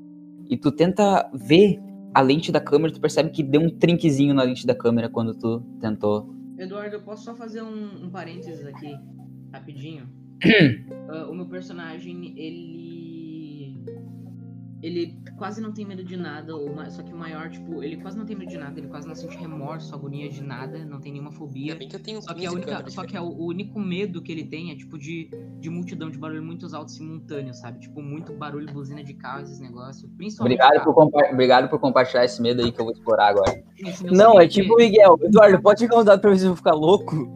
E tu tenta ver a lente da câmera, tu percebe que deu um trinquezinho na lente da câmera quando tu tentou. Eduardo, eu posso só fazer um, um parênteses aqui, rapidinho? Ah, o meu personagem, ele. Ele quase não tem medo de nada, ou só que o maior, tipo, ele quase não tem medo de nada, ele quase não sente remorso, agonia de nada, não tem nenhuma fobia. Ainda bem que eu tenho Só que, a 15 única, só que é o, o único medo que ele tem é, tipo, de, de multidão, de barulho muito alto simultâneo, sabe? Tipo, muito barulho, buzina de carro, esses negócios. Principalmente Obrigado carro. por, compa- Obrigado por compartilhar esse medo aí que eu vou explorar agora. Não, é tipo o Miguel. Eduardo, pode chegar um dado pra ver se eu vou ficar louco?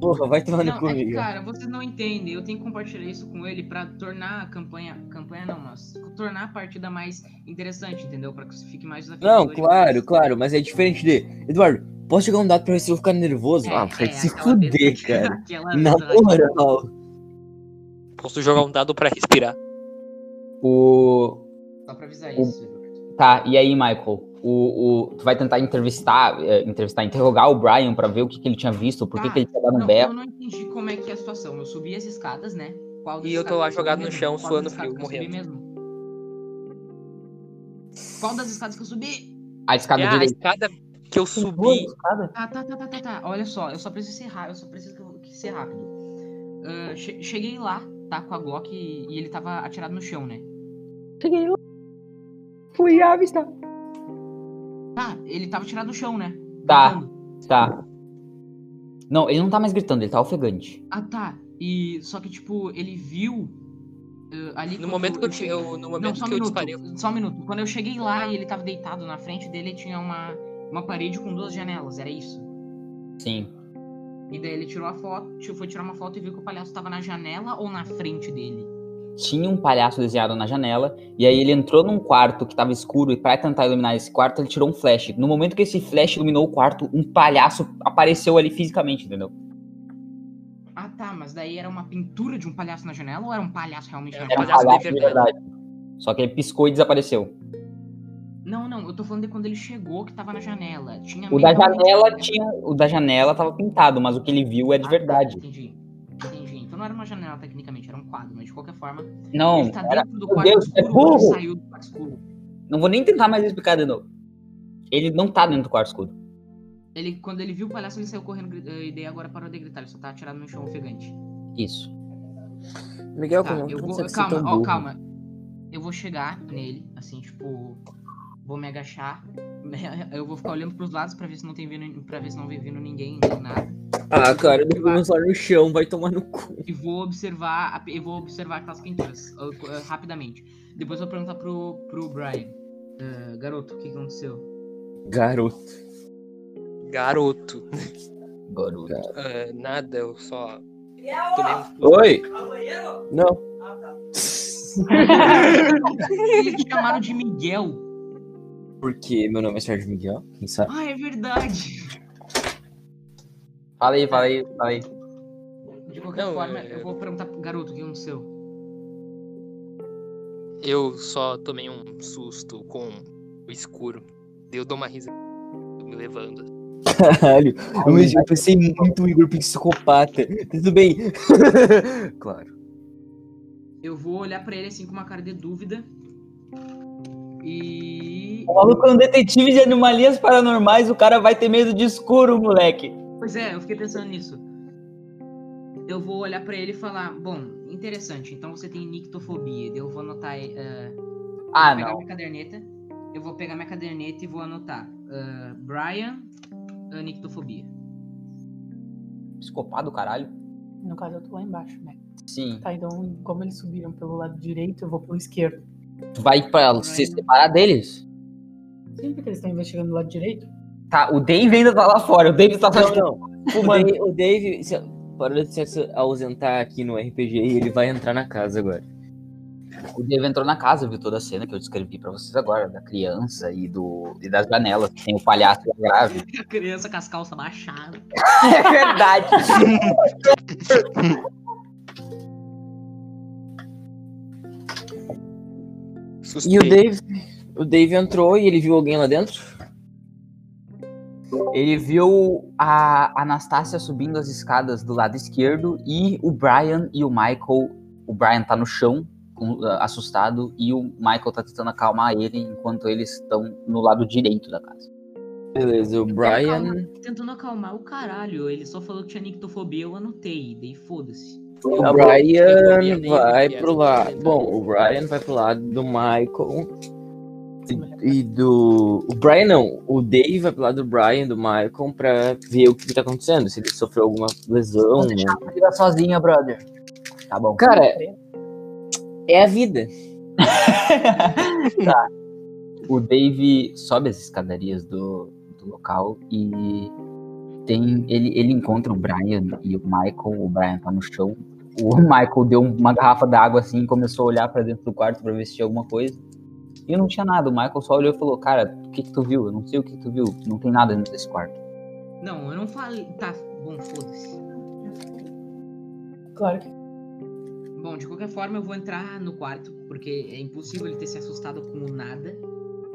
Porra, vai tomar no cu, é cara, vocês não entendem. Eu tenho que compartilhar isso com ele pra tornar a campanha. Campanha não, mas tornar a partida mais interessante, entendeu? Pra que fique mais desafiador. Não, claro, claro, mas é diferente de. Eduardo, posso chegar um dado pra ver se eu vou ficar nervoso? É, ah, vai é, se fuder, vez- cara. Na moral. Posso jogar um dado pra respirar. O. Só pra avisar O- isso. Eduardo. Tá, e aí, Michael? O, o, tu vai tentar entrevistar, eh, entrevistar, interrogar o Brian pra ver o que, que ele tinha visto, por que, Tá, que ele tinha dado um berro. eu não entendi como é que é a situação. Eu subi as escadas, né? E eu tô lá jogado no chão, Qual suando frio, que eu subi morrendo. mesmo? Qual das escadas que eu subi? A escada É a direita. escada que eu subi. Ah, tá, tá, tá, tá, tá. Olha só, eu só preciso ser rápido, eu só preciso ser rápido. Ah, che- cheguei lá, tá, com a Glock e, e ele tava atirado no chão, né? Cheguei lá. Fui avistar. Tá, ele tava atirado no chão, né? Tá. Gritando. Tá. Não, ele não tá mais gritando, ele tá ofegante. Ah, tá. E só que, tipo, ele viu. ah, ali No momento que eu, cheguei- eu- no Não, momento só um que eu minuto. disparei, Só um minuto. Quando eu cheguei lá e ele tava deitado na frente dele, tinha uma, uma parede com duas janelas, era isso. Sim. E daí ele tirou a foto, tipo, foi tirar uma foto e viu que o palhaço tava na janela ou na frente dele. Tinha um palhaço desenhado na janela, e aí ele entrou num quarto que tava escuro, e pra tentar iluminar esse quarto, ele tirou um flash. No momento que esse flash iluminou o quarto, um palhaço apareceu ali fisicamente, entendeu? Ah, tá, mas daí era uma pintura de um palhaço na janela ou era um palhaço realmente Era um palhaço de palhaço de verdade. verdade. Só que ele piscou e desapareceu. Não, não, eu tô falando de quando ele chegou que tava na janela. Tinha O da janela tinha. O da janela tava pintado, mas o que ele viu é de Ah, tá, verdade. entendi. Então não era uma janela tecnicamente, era um quadro, mas de qualquer forma, Não, ele tá era- dentro do quarto Deus, é escuro ele burro! saiu do quarto escuro. não vou nem tentar mais explicar de novo. Ele não tá dentro do quarto escuro. Ele, quando ele viu o palhaço, ele saiu correndo eh, e daí agora parou de gritar, ele só tá atirado no chão ofegante. Isso. Miguel, Tá, como eu vou. ser Calma, ó, burro? calma. Eu vou chegar nele, assim, tipo. Vou me agachar. Eu vou ficar olhando pros lados pra ver se não tem vindo. para ver se não vem vindo ninguém, nem nada. Ah, cara, eu meu celular no chão, vai tomar no cu. E vou observar. Eu vou observar aquelas pinturas uh, uh, rapidamente. Depois eu vou perguntar pro, pro Brian. "Ah, garoto, o que aconteceu? Garoto. garoto. Garoto. Ah, nada, eu só um. Oi? Não. Eles te chamaram de Miguel. Porque meu nome é Sérgio Miguel, quem sabe? Ah, é verdade. Fala aí, fala aí, fala aí. De qualquer Não, forma, é- eu vou perguntar pro garoto o que aconteceu. Eu só tomei um susto com o escuro. Eu dou uma risa me levando. Caralho, eu, me- eu pensei muito em grupo psicopata. Tudo bem. claro. Eu vou olhar pra ele assim com uma cara de dúvida. E. O maluco é um detetive de anomalias paranormais, o cara vai ter medo de escuro, moleque. Pois é, eu fiquei pensando nisso. Eu vou olhar pra ele e falar: Bom, interessante, então você tem nictofobia. Eu vou anotar. eh, Ah, vou pegar não. minha caderneta. Eu vou pegar minha caderneta e vou anotar. ah, Brian, ah, nictofobia. Psicopata do caralho. No caso, eu tô lá embaixo, né? Sim. Tá, então, como eles subiram pelo lado direito, eu vou pelo esquerdo. Tu vai pra se separar deles? Sempre que eles estão investigando do lado direito, Tá, o Dave ainda tá lá fora. O Dave tá Não, lá não. O Dave, o Dave se, parou de se ausentar aqui no RPG e ele vai entrar na casa agora. O Dave entrou na casa, viu toda a cena que eu descrevi pra vocês agora, da criança e, do, e das janelas. Tem o palhaço e a grave. A criança com as calças baixadas. É verdade. E o Dave, o Dave entrou e ele viu alguém lá dentro? Ele viu a Anastácia subindo as escadas do lado esquerdo e o Brian e o Michael. O Brian tá no chão, ah, assustado, e o Michael tá tentando acalmar ele enquanto eles estão no lado direito da casa. Beleza, o Brian. Tentando acalmar o caralho. Ele só falou que tinha nictofobia, eu anotei. Daí foda-se. O Eu- Brian vai pro lado. Bom, o Brian vai pro lado do Michael E do. O Brian não. O Dave vai pro lado do Brian, do Michael, pra ver o que, que tá acontecendo. Se ele sofreu alguma lesão. Vou deixar a vida sozinha, brother. Tá bom. Cara, é a vida. Tá. O Dave sobe as escadarias do, do local e tem ele, ele encontra o Brian e o Michael. O Brian tá no chão. O Michael deu uma garrafa d'água assim e começou a olhar pra dentro do quarto pra ver se tinha alguma coisa. E não tinha nada. O Michael só olhou e falou: Cara, o que que tu viu? Eu não sei o que que tu viu. Não tem nada dentro desse quarto. Não, eu não falei. Tá, bom, foda-se. Claro que Bom, de qualquer forma, eu vou entrar no quarto, porque é impossível ele ter se assustado com nada.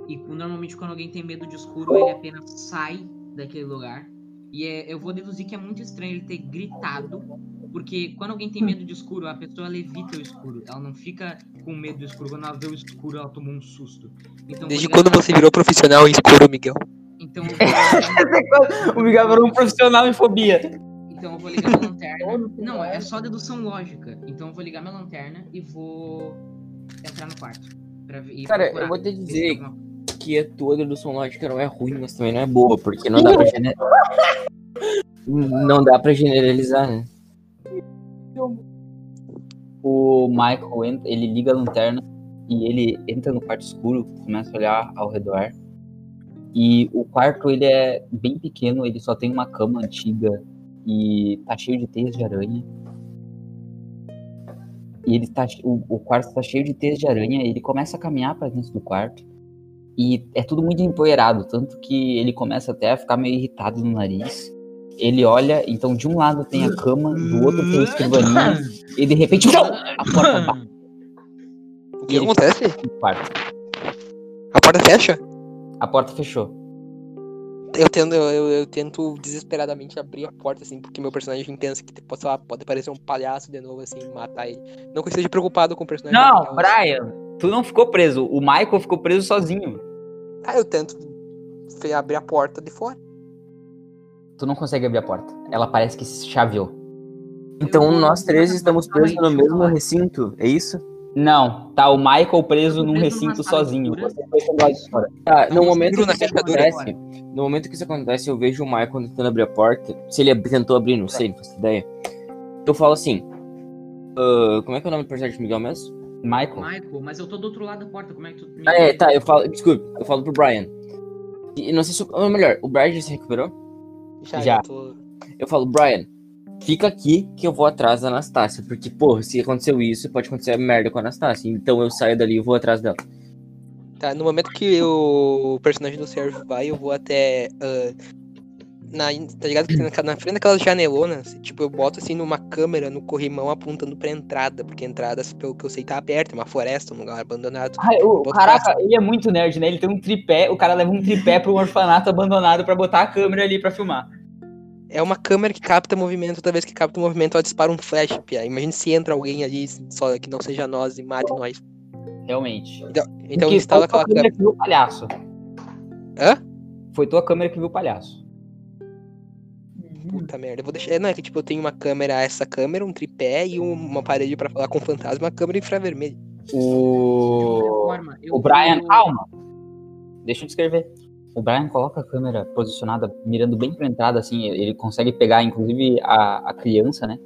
E normalmente, quando alguém tem medo de escuro, ele apenas sai daquele lugar. E é- eu vou deduzir que é muito estranho ele ter gritado, porque quando alguém tem medo de escuro, a pessoa ela evita o escuro. Ela não fica com medo do escuro. Quando ela vê o escuro, ela tomou um susto. Então, Desde quando minha- você virou profissional em escuro, Miguel? Então, eu vou ligar- o Miguel era um profissional em fobia. Então eu vou ligar minha lanterna. Não, é só dedução lógica. Então eu vou ligar minha lanterna e vou entrar no quarto. Pra ver, Cara, procurar eu vou te dizer que a tua dedução lógica não é ruim, mas também não é boa, porque não dá pra generalizar. Não dá pra generalizar, né? O Michael entra, ele liga a lanterna e ele entra no quarto escuro, começa a olhar ao redor. E o quarto ele é bem pequeno, ele só tem uma cama antiga e tá cheio de teias de aranha. E ele tá, o, o quarto tá cheio de teias de aranha, ele começa a caminhar para dentro do quarto. E é tudo muito empoeirado, tanto que ele começa até a ficar meio irritado no nariz. Ele olha, então de um lado tem a cama, do outro tem a escrivaninha, e de repente a porta bate O que acontece? A porta fecha? A porta fechou. Eu tento, eu, eu- eu tento desesperadamente abrir a porta, assim, porque meu personagem pensa que tipo, lá, pode aparecer um palhaço de novo, assim, e matar ele. Não que eu esteja preocupado com o personagem. Não, Brian, tu não ficou preso. O Michael ficou preso sozinho. Ah, eu tento abrir a porta de fora. Tu não consegue abrir a porta. Ela parece que se chaveou. Então nós três estamos presos no mesmo recinto, é isso? Não, tá o Michael preso num recinto sozinho. Você foi do lado de fora. Tá, no momento que isso acontece, no momento que isso acontece, eu vejo o Michael tentando abrir a porta. Se ele tentou abrir, não sei, não faço ideia. Eu falo assim. ah, como é que é o nome do personagem de Miguel mesmo? Michael. Michael, mas eu tô do outro lado da porta, como é que tu. me- Ah, é, tá, eu falo. Desculpa, eu falo pro Brian. E não sei se. Ou melhor, o Brian já se recuperou? Já, Já. eu tô- Eu falo, Brian, fica aqui que eu vou atrás da Anastácia. Porque, porra, se aconteceu isso, pode acontecer merda com a Anastácia. Então eu saio dali e vou atrás dela. Tá, no momento que o personagem do Sérgio vai, eu vou até. ah, na, tá ligado? Na, frente daquelas janelonas, tipo, eu boto assim numa câmera no corrimão apontando pra entrada, porque a entrada, pelo que eu sei, tá aberta, é uma floresta, um lugar abandonado. Ai, o- caraca, ele é muito nerd, né? Ele tem um tripé, o cara leva um tripé pra um orfanato abandonado pra botar a câmera ali pra filmar. É uma câmera que capta movimento, toda vez que capta o movimento, ela dispara um flash, pia. Imagina se entra alguém ali, só que não seja nós e mate nós. Realmente. Então, então instala foi tua aquela câmera câmera. que viu o palhaço. Hã? Foi tua câmera que viu o palhaço. Puta merda, eu vou deixar. Não, é que tipo, eu tenho uma câmera, essa câmera, um tripé e um- uma parede pra falar com o fantasma, uma câmera infravermelha. De qualquer O. forma, eu O Brian. Calma! Deixa eu descrever. O Brian coloca a câmera posicionada, mirando bem pra entrada, assim. Ele consegue pegar, inclusive, a, a criança, né?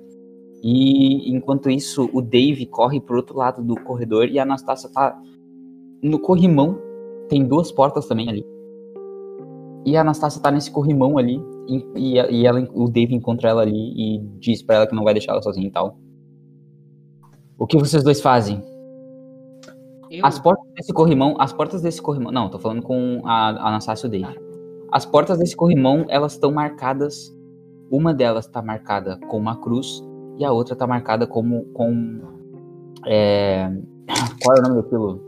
E enquanto isso, o Dave corre pro outro lado do corredor e a Anastácia tá no corrimão. Tem duas portas também ali. E a Anastácia tá nesse corrimão ali. E, e, ela, o Dave encontra ela ali e diz pra ela que não vai deixar ela sozinha e tal. O que vocês dois fazem? Eu, As portas desse corrimão, as portas desse corrimão, não, tô falando com a, a Anastácia e o Dave. As portas desse corrimão, elas estão marcadas, uma delas tá marcada com uma cruz e a outra tá marcada como com é, qual é o nome daquilo?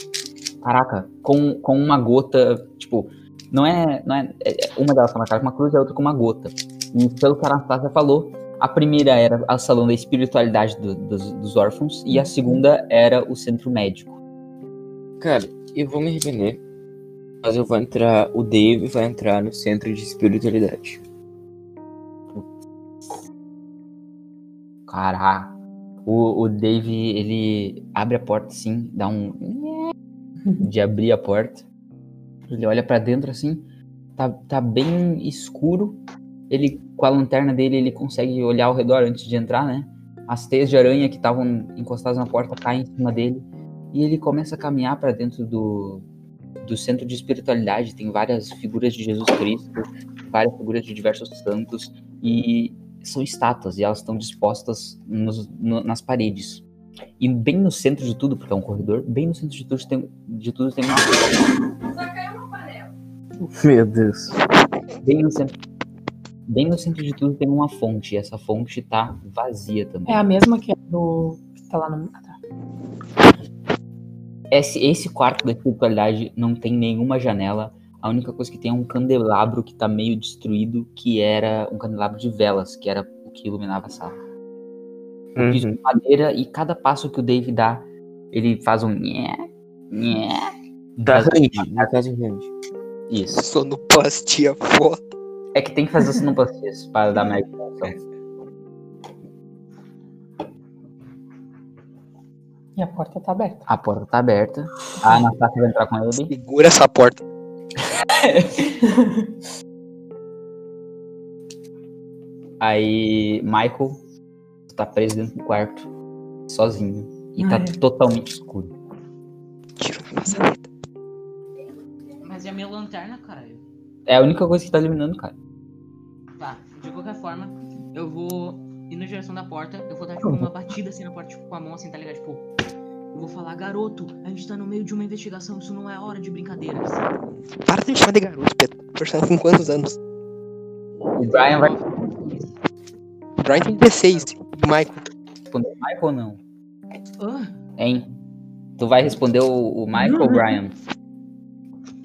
Caraca, com, com uma gota, tipo, não é, não é, é- uma delas tá marcada com uma cruz e a outra com uma gota. E pelo que a Anastácia falou, a primeira era a salão da espiritualidade do- dos, dos órfãos e a segunda era o centro médico. Cara, eu vou me arrepender. Mas eu vou entrar. O Dave vai entrar no centro de espiritualidade. Caraca. O, o Dave, ele abre a porta assim, dá um. de abrir a porta. Ele olha pra dentro assim, tá, tá bem escuro. Ele, com a lanterna dele, ele consegue olhar ao redor antes de entrar, né? As teias de aranha que estavam encostadas na porta caem em cima dele. E ele começa a caminhar para dentro do, do centro de espiritualidade. Tem várias figuras de Jesus Cristo, várias figuras de diversos santos. E são estátuas, e elas estão dispostas nos- no- nas paredes. E bem no centro de tudo, porque é um corredor, bem no centro de tudo tem, de tudo tem uma Meu Deus. Bem no centro. Bem no centro de tudo tem uma fonte. E essa fonte tá vazia também. É a mesma que é do. que tá lá no. ah, tá. Esse, esse quarto da espiritualidade não tem nenhuma janela. A única coisa que tem é um candelabro que tá meio destruído, que era um candelabro de velas, que era o que iluminava a sala. Um Uhum. de madeira e cada passo que o Dave dá, ele faz um nhé, nhé. Da Faz- Randy, no caso Randy. Isso. Sonoplastia foda. É que tem que fazer sonoplastias para dar mais emoção. E a porta tá aberta. A porta tá aberta. A Anastasia vai entrar com ele. Segura essa porta. Aí, Michael, tá preso dentro do quarto, sozinho. E tá Ai. totalmente escuro. Tiro na maçaneta. Mas e a minha lanterna, caralho? É a única coisa que tá iluminando, cara. Tá, de qualquer forma, eu vou ir na direção da porta, eu vou dar tipo uma batida assim na porta, tipo, com a mão assim, tá ligado? Tipo, eu vou falar, garoto, a gente tá no meio de uma investigação, isso não é hora de brincadeiras. Para de me chamar de garoto, Pedro. Personagem com quantos anos? O Brian vai O Brian tem 16. E o Michael. responder o Michael ou não? Ah, Hein? Tu vai responder o, o Michael ou o Brian?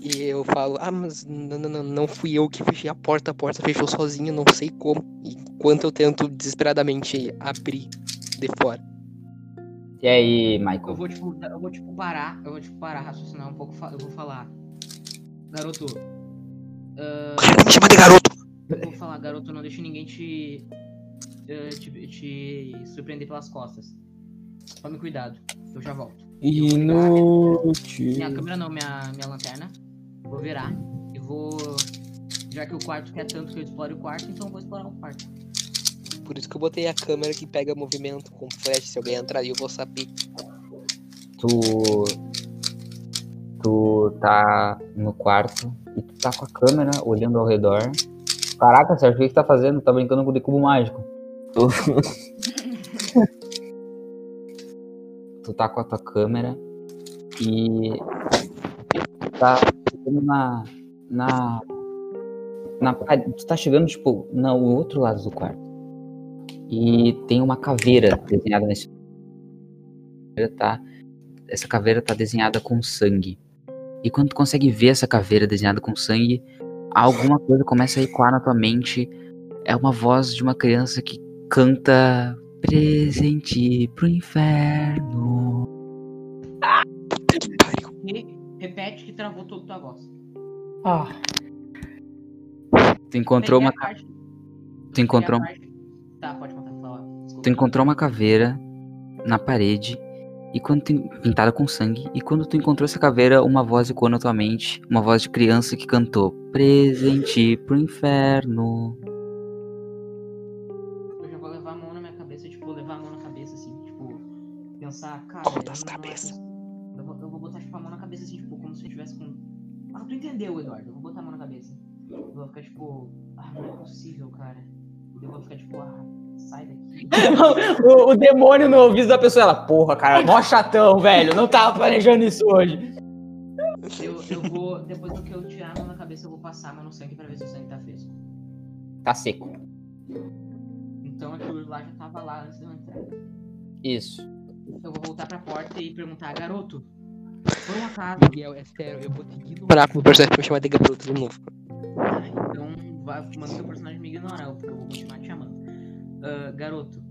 E eu falo, ah, mas não, não, não, não fui eu que fechei a porta, a porta fechou sozinha, não sei como. Enquanto eu tento desesperadamente abrir de fora. E aí, eu Michael? vou tipo, eu vou tipo parar, eu vou tipo parar, raciocinar um pouco, eu vou falar. Garoto. ah, Para de me chamar de garoto! eu vou falar, garoto, não deixe ninguém te, eh, te, te surpreender pelas costas. Tome cuidado, eu já volto. Inútil. Minha câmera não, minha, minha lanterna. Vou virar e vou. Já que o quarto quer tanto que eu explore o quarto, então eu vou explorar o quarto. Por isso que eu botei a câmera que pega movimento com flash. Se alguém entrar aí, eu vou saber. Tu. Tu tá no quarto e tu tá com a câmera olhando ao redor. Caraca, Sérgio, o que que tá fazendo? Tá brincando com o cubo mágico. Tu... tu tá com a tua câmera e tá chegando na. na. na tu tá chegando, tipo, no outro lado do quarto. E tem uma caveira desenhada nesse. Tá essa caveira tá desenhada com sangue. E quando tu consegue ver essa caveira desenhada com sangue, alguma coisa começa a ecoar na tua mente. É uma voz de uma criança que canta Presente pro inferno. E repete que travou toda a tua voz. Ah, Tu encontrou uma, parte- tu encontrou, parte- Tá, pode contar, fala. Tu encontrou uma caveira na parede e quando tu, pintada com sangue. E quando tu encontrou essa caveira, uma voz ecoou na tua mente, uma voz de criança que cantou Presente pro inferno. Eu já vou levar a mão na minha cabeça, tipo, levar a mão na cabeça, assim, tipo, pensar, cara. Eu as cabeças. Entendeu, Eduardo? Eu vou botar a mão na cabeça. Eu vou ficar, tipo, ah, não é possível, cara. Eu vou ficar, tipo, ah, sai daqui. o, o demônio no ouvido da pessoa, ela, porra, cara, mó chatão, velho. Não tava planejando isso hoje. Eu, eu vou, depois do que eu tirar a mão na cabeça, eu vou passar a mão no sangue pra ver se o sangue tá fresco. Tá seco. Então aquilo lá já tava lá antes de eu entrar. Isso. Eu vou voltar pra porta e perguntar, garoto, por um acaso. Miguel, é sério, eu vou ter que ignorar pro meu personagem me chamar de garoto de novo. Ah, então vai, manda seu personagem me ignorar, porque eu vou continuar te chamando. Ah, garoto,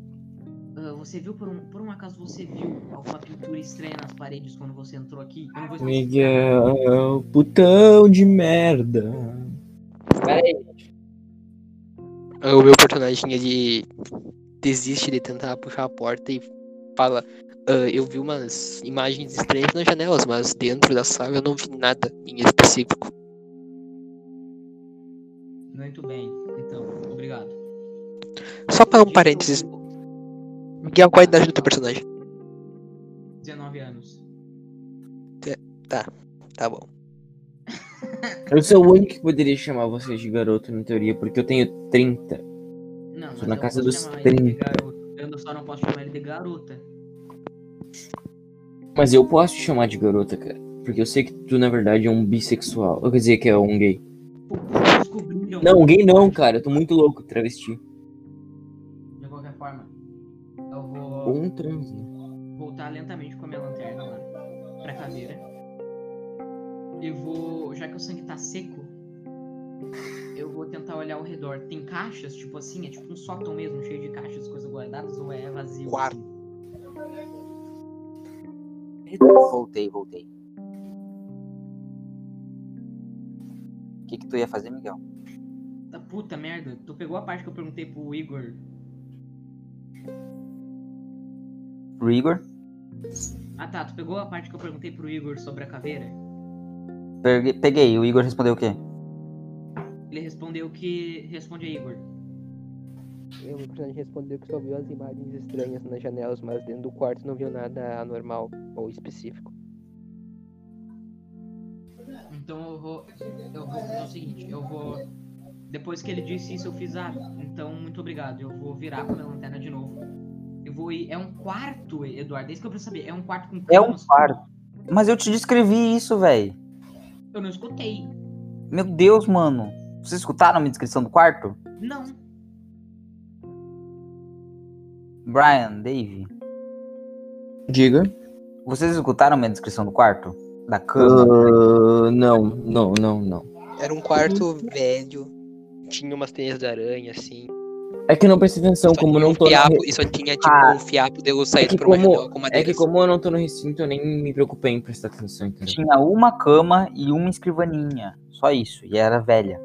ah, você viu, por um, por um acaso, você viu alguma pintura estranha nas paredes quando você entrou aqui? Eu não vou explicar. Miguel, putão de merda. Pera aí. O meu personagem, ele desiste de tentar puxar a porta e fala, ah, eu vi umas imagens estranhas nas janelas, mas dentro da sala eu não vi nada em específico. Muito bem. Então, obrigado. Só para um Dito- parênteses, Miguel, qual a idade do teu personagem? 19 anos. Tá bom. Eu sou o único que poderia chamar vocês de garoto, na teoria, porque eu tenho 30. Não, Sou mas na eu casa posso dos chamar ele de 30. garoto. Eu só não posso chamar ele de garota. Mas eu posso te chamar de garota, cara. Porque eu sei que tu, na verdade, é um bissexual. Quer dizer, que é um gay. Não, gay não, cara. Eu tô muito louco, travesti. De qualquer forma, eu Ou vou um trans, né? voltar lentamente com a minha lanterna lá pra caveira. E vou, já que o sangue tá seco, eu vou tentar olhar ao redor. Tem caixas, tipo assim, é tipo um sótão mesmo, cheio de caixas, coisas guardadas, ou é vazio? Quarto. assim? Voltei, voltei. O que, que tu ia fazer, Miguel? Tá puta merda, tu pegou a parte que eu perguntei pro Igor. Pro Igor? Ah tá, tu pegou a parte que eu perguntei pro Igor sobre a caveira? Peguei, peguei. O Igor respondeu o quê? Ele respondeu que. Responde aí, Igor. O meu personagem respondeu que só viu as imagens estranhas nas janelas, mas dentro do quarto não viu nada anormal ou específico. Então eu vou. Eu vou fazer o seguinte, eu vou. Depois que ele disse isso, eu fiz, ah, então muito obrigado. Eu vou virar com a minha lanterna de novo. Eu vou ir. É um quarto, Eduardo. É isso que eu preciso saber. É um quarto com É um quarto. Mas eu te descrevi isso, velho. Eu não escutei. Meu Deus, mano. Vocês escutaram a minha descrição do quarto? Não. Brian, Dave, Diga. vocês escutaram a minha descrição do quarto? Da cama? Ah, não, não, não, não. Era um quarto velho, tinha umas teias de aranha, assim. É que eu não prestei atenção, como eu tinha não um tô fiapo, re- E só tinha, tipo, Ah. um fiapo de eu É sair que, por uma como, com é que como eu não tô no recinto, eu nem me preocupei em prestar atenção, entendeu? Tinha uma cama e uma escrivaninha. Só isso. E era velha.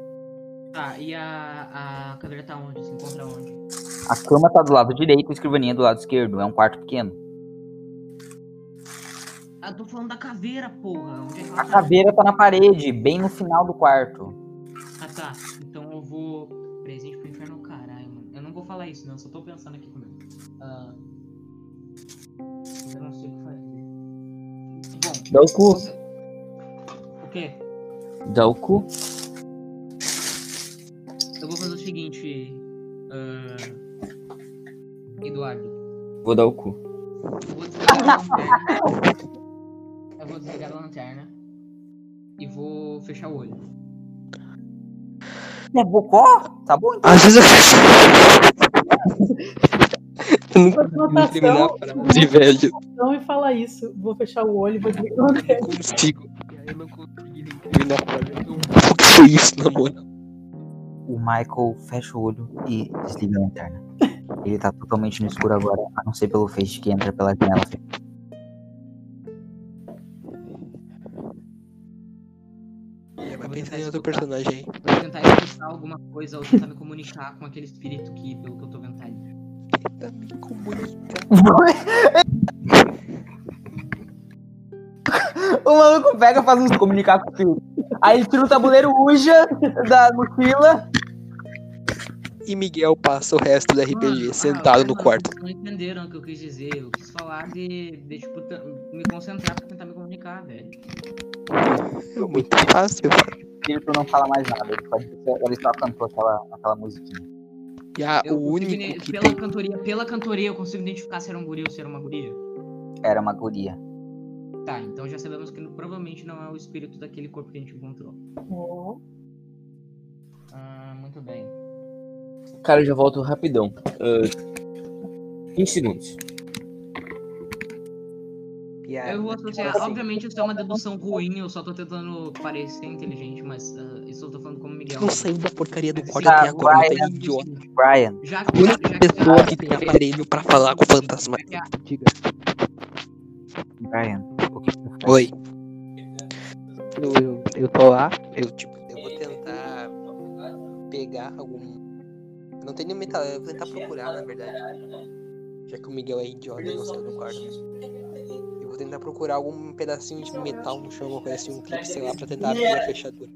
Tá, e a, a cadeira tá onde? Se encontra onde? A cama tá do lado direito a escrivaninha do lado esquerdo. É um quarto pequeno. Ah, tô falando da caveira, porra. Onde é que ela A tá? caveira tá na parede, bem no final do quarto. Ah, tá. Então eu vou. Presente pro inferno, caralho, mano. Eu não vou falar isso, não. Só tô pensando aqui comigo. Ah. Eu não sei o que fazer. Bom. Dá o cu. O quê? Dá o cu. Eu vou fazer o seguinte. ah, Eduardo. Vou dar o cu. Eu vou desligar a lanterna. Eu vou desligar a lanterna. E vou fechar o olho. É bocó? Tá bom então. Às vezes eu Eu não Anotação, terminar a frase, velho. Não me fala isso. Vou fechar o olho e vou desligar a lanterna. Não consigo. E aí eu não consegui nem terminar a frase. Eu- O que foi isso, na moral? O Michael fecha o olho e desliga a lanterna. Ele tá totalmente no escuro agora, a não ser pelo feixe que entra pela janela. É, mas vou pensa tentar em outro personagem aí. Vou tentar escutar alguma coisa ou tentar me comunicar com aquele espírito que, pelo que eu tô vendo, tá ali. Tenta me comunicar. o maluco pega, faz uns comunicar com o filho. Aí ele tira o tabuleiro Uja da mochila. E Miguel passa o resto do RPG Mano, sentado ah, no quarto. Não entenderam o que eu quis dizer. Eu quis falar de, de tipo, me concentrar pra tentar me comunicar, velho. É muito fácil. O espírito não fala mais nada. Ele, só cantou aquela, aquela musiquinha. E a- Eu o consigo único ide- que pela tem. cantoria, pela cantoria eu consigo identificar se era um guri ou se era uma guria. Era uma guria. Tá, então já sabemos que provavelmente não é o espírito daquele corpo que a gente encontrou. Ó, Ah, muito bem. Cara, eu já volto rapidão. 20 segundos. Eu vou associar, Assim, obviamente isso é uma dedução ruim, eu só tô tentando parecer inteligente, mas ah, isso eu tô falando como Miguel. Não saiu da porcaria do sim, até agora, vai, tá idiota. Brian, Já A que, única já pessoa que tem aparelho pra falar com o fantasma. Diga. Brian? Oi. Eu, eu, eu tô lá, eu tipo, eu vou tentar pegar algum. Não tenho metal, eu vou tentar procurar, na verdade. Já que o Miguel é idiota e não saiu do quarto. Eu vou tentar procurar algum pedacinho de metal no chão, alguma coisa assim, um clipe, sei lá, pra tentar abrir a fechadura.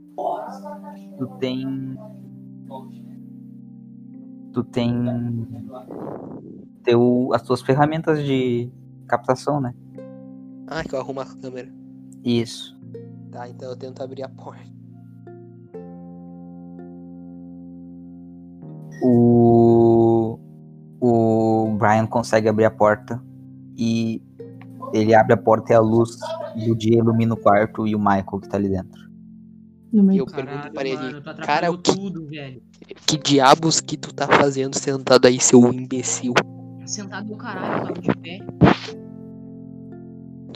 Tu tem. Tu tem. Teu, as tuas ferramentas de captação, né? Ah, que eu arrumo a câmera. Isso. Tá, então eu tento abrir a porta. O. O Brian consegue abrir a porta e ele abre a porta e a luz do dia ilumina o quarto e o Michael que tá ali dentro. No E meio eu pergunto pra mano, ele, tu cara, o que, tudo, velho. que diabos que tu tá fazendo sentado aí, seu imbecil? Sentado no caralho, tava de pé.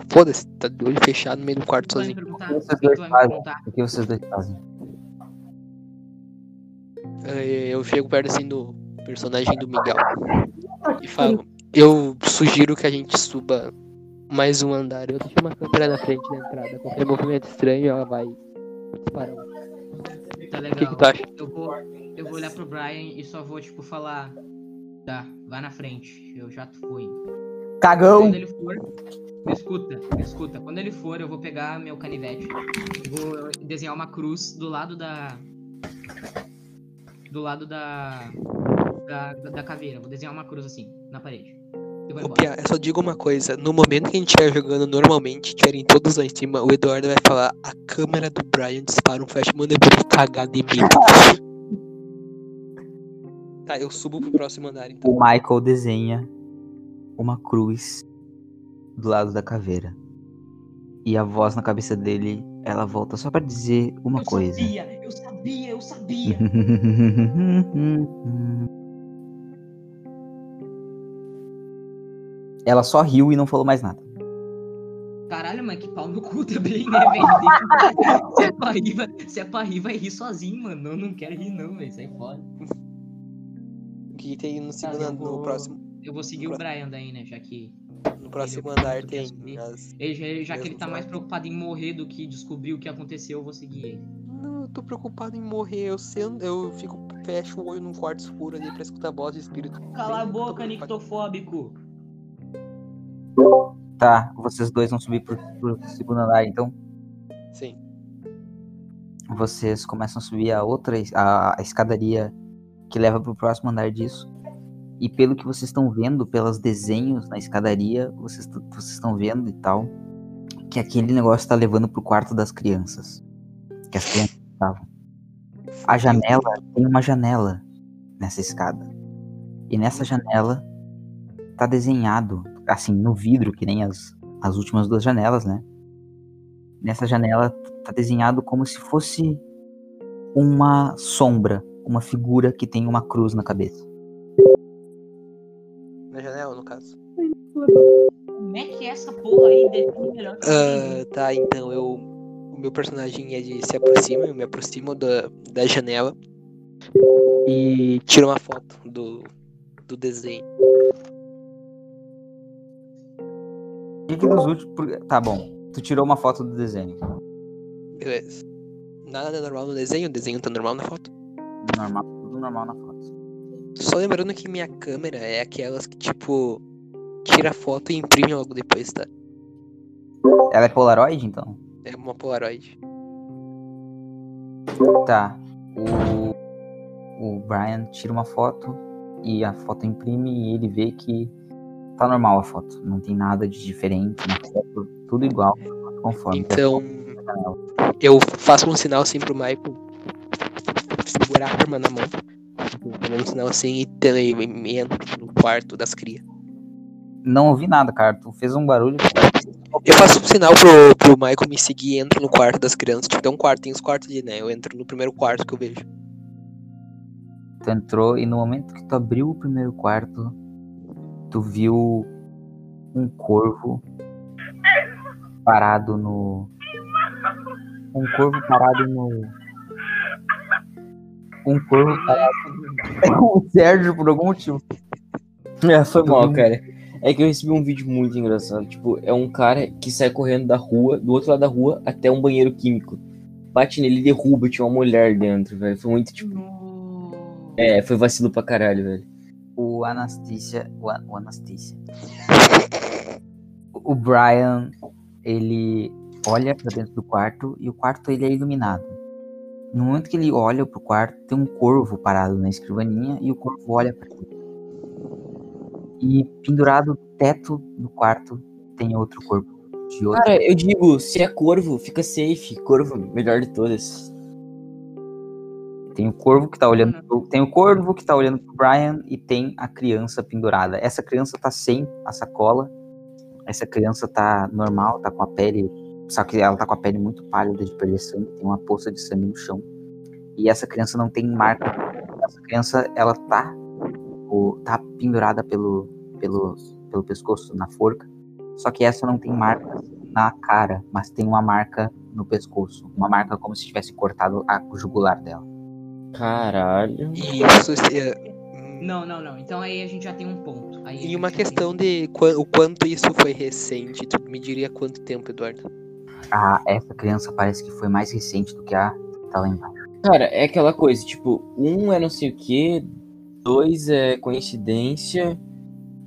Foda-se, tá de olho fechado no meio do quarto Tu sozinho. O que? O que vocês dois fazem? Eh, Eu chego perto assim do personagem do Miguel e falo, eu sugiro que a gente suba mais um andar. Eu deixo uma câmera na frente da entrada. Qualquer movimento estranho, ela vai disparar. Tá O que, legal. que tu acha? Eu vou, eu vou olhar pro Brian e só vou, tipo, falar. Tá, vai na frente. Eu já fui. Cagão! Quando ele for. Me escuta, me escuta. Quando ele for, eu vou pegar meu canivete. Vou desenhar uma cruz do lado da. Do lado da. Da, da caveira. Vou desenhar uma cruz assim, na parede. E vou Ô, embora. Pia, eu só digo uma coisa, no momento que a gente estiver jogando normalmente, estiverem todos lá em cima, o Eduardo vai falar, a câmera do Brian dispara um flash, manda ele cagar em mim. Tá, eu subo pro próximo andar então. O Michael desenha uma cruz do lado da caveira. E a voz na cabeça dele, ela volta só pra dizer uma eu coisa. sabia, eu sabia, eu sabia. ela só riu e não falou mais nada. Caralho, mas que pau no cu também, né, velho? Se é pra rir, vai, se é pra rir, vai rir sozinho, mano. Eu não quero rir, não, velho. Sai fora. O que tem no segundo eu no próximo, Eu vou seguir o Brian daí, né? Já que. No próximo Ele- andar tem as... Ele, já, já que ele tá mais preocupado em morrer do que descobrir o que aconteceu, eu vou seguir ele. Não, eu tô preocupado em morrer, eu sento, eu fico, fecho o olho num quarto escuro ali pra escutar a voz do espírito. Cala a boca, nictofóbico. Tá, vocês dois vão subir pro, pro segundo andar, então Sim. vocês começam a subir a outra a, a escadaria que leva pro próximo andar disso. E pelo que vocês estão vendo, pelos desenhos na escadaria, vocês estão vendo e tal, que aquele negócio tá levando pro quarto das crianças. Que as crianças estavam. A janela tem uma janela nessa escada. E nessa janela tá desenhado, assim, no vidro, que nem as, as últimas duas janelas, né? Nessa janela tá desenhado como se fosse uma sombra, uma figura que tem uma cruz na cabeça. Caso. Como é que é essa porra aí define melhor Ah, tá, então eu. O meu personagem ele se aproxima, eu me aproximo da, da janela e tiro uma foto do, do desenho. E que dos últimos. Tá bom. Tu tirou uma foto do desenho. Beleza. Nada normal no desenho, o desenho tá normal na foto. Normal, tudo normal na foto. Só lembrando que minha câmera é aquelas que, tipo, tira a foto e imprime logo depois, tá? Ela é Polaroid, então? É uma Polaroid. Tá. O. O Brian tira uma foto e a foto imprime e ele vê que tá normal a foto. Não tem nada de diferente na foto. Tudo igual, conforme. Então, eu faço um sinal assim pro Michael segurar a arma na mão. Fazendo um sinal assim e te- e me entro no quarto das crias. Não ouvi nada, cara. Tu fez um barulho. Eu faço um sinal pro, pro Michael me seguir e entro no quarto das crianças. Tipo, tem um quarto, tem os quartos ali, né? Eu entro no primeiro quarto que eu vejo. Tu entrou e no momento que tu abriu o primeiro quarto, tu viu um corvo parado no. Um corvo parado no. Um corvo parado. o Sérgio, por algum motivo. É, foi mal, cara. É que eu recebi um vídeo muito engraçado. Tipo, é um cara que sai correndo da rua, do outro lado da rua, até um banheiro químico. Bate nele e derruba, tinha uma mulher dentro, velho. Foi muito, tipo. É, foi vacilo pra caralho, velho. o Anastícia. O, An- o Anastícia. O Brian, ele olha pra dentro do quarto e o quarto ele é iluminado. No momento que ele olha pro quarto, tem um corvo parado na escrivaninha e o corvo olha pra ele. E pendurado no teto do quarto tem outro corpo de outro. Cara, eu digo, se é corvo, fica safe. Corvo, melhor de todas. Tem o corvo que tá olhando pro, tem o corvo que tá olhando pro Brian e tem a criança pendurada. Essa criança tá sem a sacola. Essa criança tá normal, tá com a pele, só que ela tá com a pele muito pálida de perder sangue, tem uma poça de sangue no chão. E essa criança não tem marca. Essa criança, ela tá o, tá pendurada pelo, pelo pelo pescoço na forca. Só que essa não tem marca na cara, mas tem uma marca no pescoço, uma marca como se tivesse cortado a jugular dela. Caralho. E isso é- Não, não, não. Então aí a gente já tem um ponto. Aí E uma já tem- questão de o quanto isso foi recente. Tu me diria quanto tempo, Eduardo? Ah, essa criança parece que foi mais recente do que a que tá lá embaixo. Cara, é aquela coisa, tipo, um é não sei o que, dois é coincidência,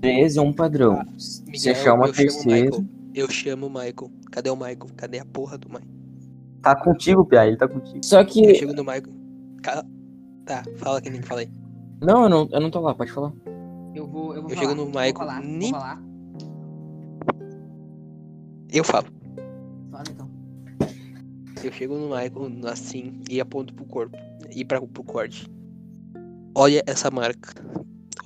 três é um padrão. Se Miguel, achar uma eu chamo o terceira. Michael. Eu chamo o Michael. Cadê o Michael? Cadê a porra do Michael? Tá contigo, Pia, ele tá contigo. Só Eu que. chego no Michael. Ca- Tá, fala que nem falei. Não, eu não, eu não tô lá, pode falar. Eu vou, eu vou Eu falar. chego no vou Michael, falar, vou nem- falar. Eu falo. Fala então. Eu chego no Michael assim e aponto pro corpo. E pra, pro corte. Olha essa marca.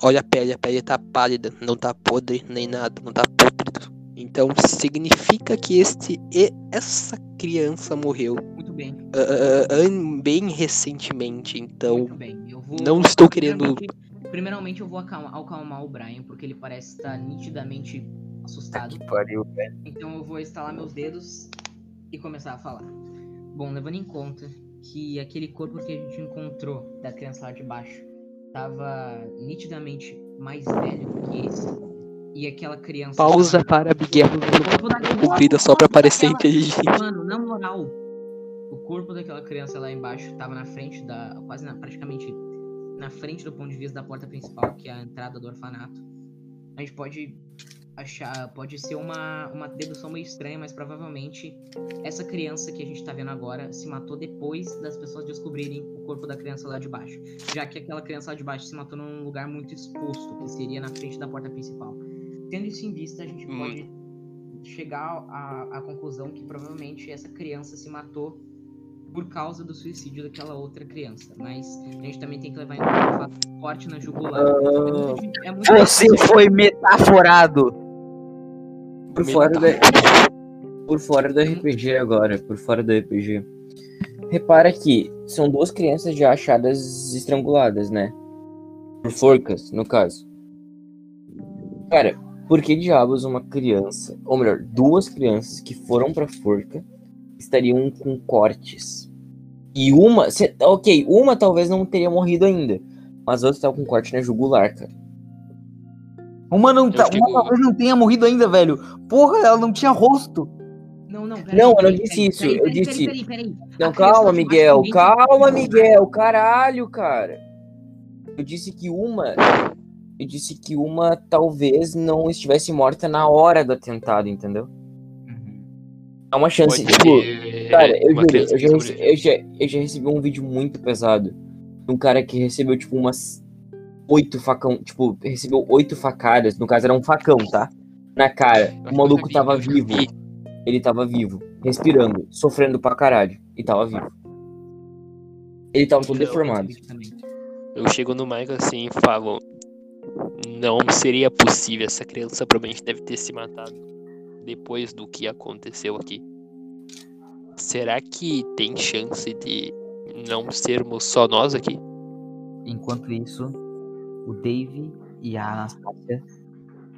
Olha a pele, a pele tá pálida, não tá podre nem nada, não tá pútrido. Então significa que este e essa criança morreu Muito bem. ah, an- bem recentemente. Então Muito bem. Eu vou. não estou querendo. Primeiramente, primeiramente eu vou acalmar, acalmar o Brian, porque ele parece estar nitidamente assustado. Que pariu, velho. Então eu vou estalar meus dedos e começar a falar. Bom, levando em conta que aquele corpo que a gente encontrou da criança lá de baixo tava nitidamente mais velho que esse. E aquela criança. Pausa para. O corpo daquele- Comida só pra parecer daquela- inteligente. Mano, na moral, o corpo daquela criança lá embaixo tava na frente da. quase na, praticamente na frente do ponto de vista da porta principal, que é a entrada do orfanato. A gente pode achar. Pode ser uma, uma dedução meio estranha, mas provavelmente essa criança que a gente tá vendo agora se matou depois das pessoas descobrirem o corpo da criança lá de baixo. Já que aquela criança lá de baixo se matou num lugar muito exposto, que seria na frente da porta principal. Tendo isso em vista, a gente Hum. pode chegar à, à conclusão que provavelmente essa criança se matou por causa do suicídio daquela outra criança. Mas a gente também tem que levar em conta o fato do corte na jugular. Muito, é muito Você foi metaforado! Por fora da. Por fora do RPG agora, por fora do RPG. Repara que são duas crianças já achadas estranguladas, né? Por forcas, no caso. Cara, por que diabos uma criança, ou melhor, duas crianças que foram pra forca estariam com cortes? E uma, cê- ok, uma talvez não teria morrido ainda, mas a outra tava com corte na jugular, cara. Uma não tá, uma talvez não tenha morrido ainda, velho. Porra, ela não tinha rosto. Não, não, peraí, Não, eu não disse isso, eu disse- Peraí, peraí, peraí. Não, calma, Miguel. Calma, Miguel. Caralho, cara. Eu disse que uma. Eu disse que uma talvez não estivesse morta na hora do atentado, entendeu? É uma chance. Pode Tipo, cara, eu uma juro, eu já, rece- sobreviveu. eu, já, eu já recebi um vídeo muito pesado. de Um cara que recebeu, tipo, umas oito facão. Tipo, recebeu oito facadas. No caso, era um facão, tá? Na cara. O maluco tava eu vivo. vi. Ele tava vivo. Respirando. Sofrendo pra caralho. E tava vivo. Ele tava todo deformado. Eu chego no Michael assim e falo: Não seria possível, essa criança provavelmente deve ter se matado depois do que aconteceu aqui. Será que tem chance de não sermos só nós aqui? Enquanto isso, o Dave e a Anastasia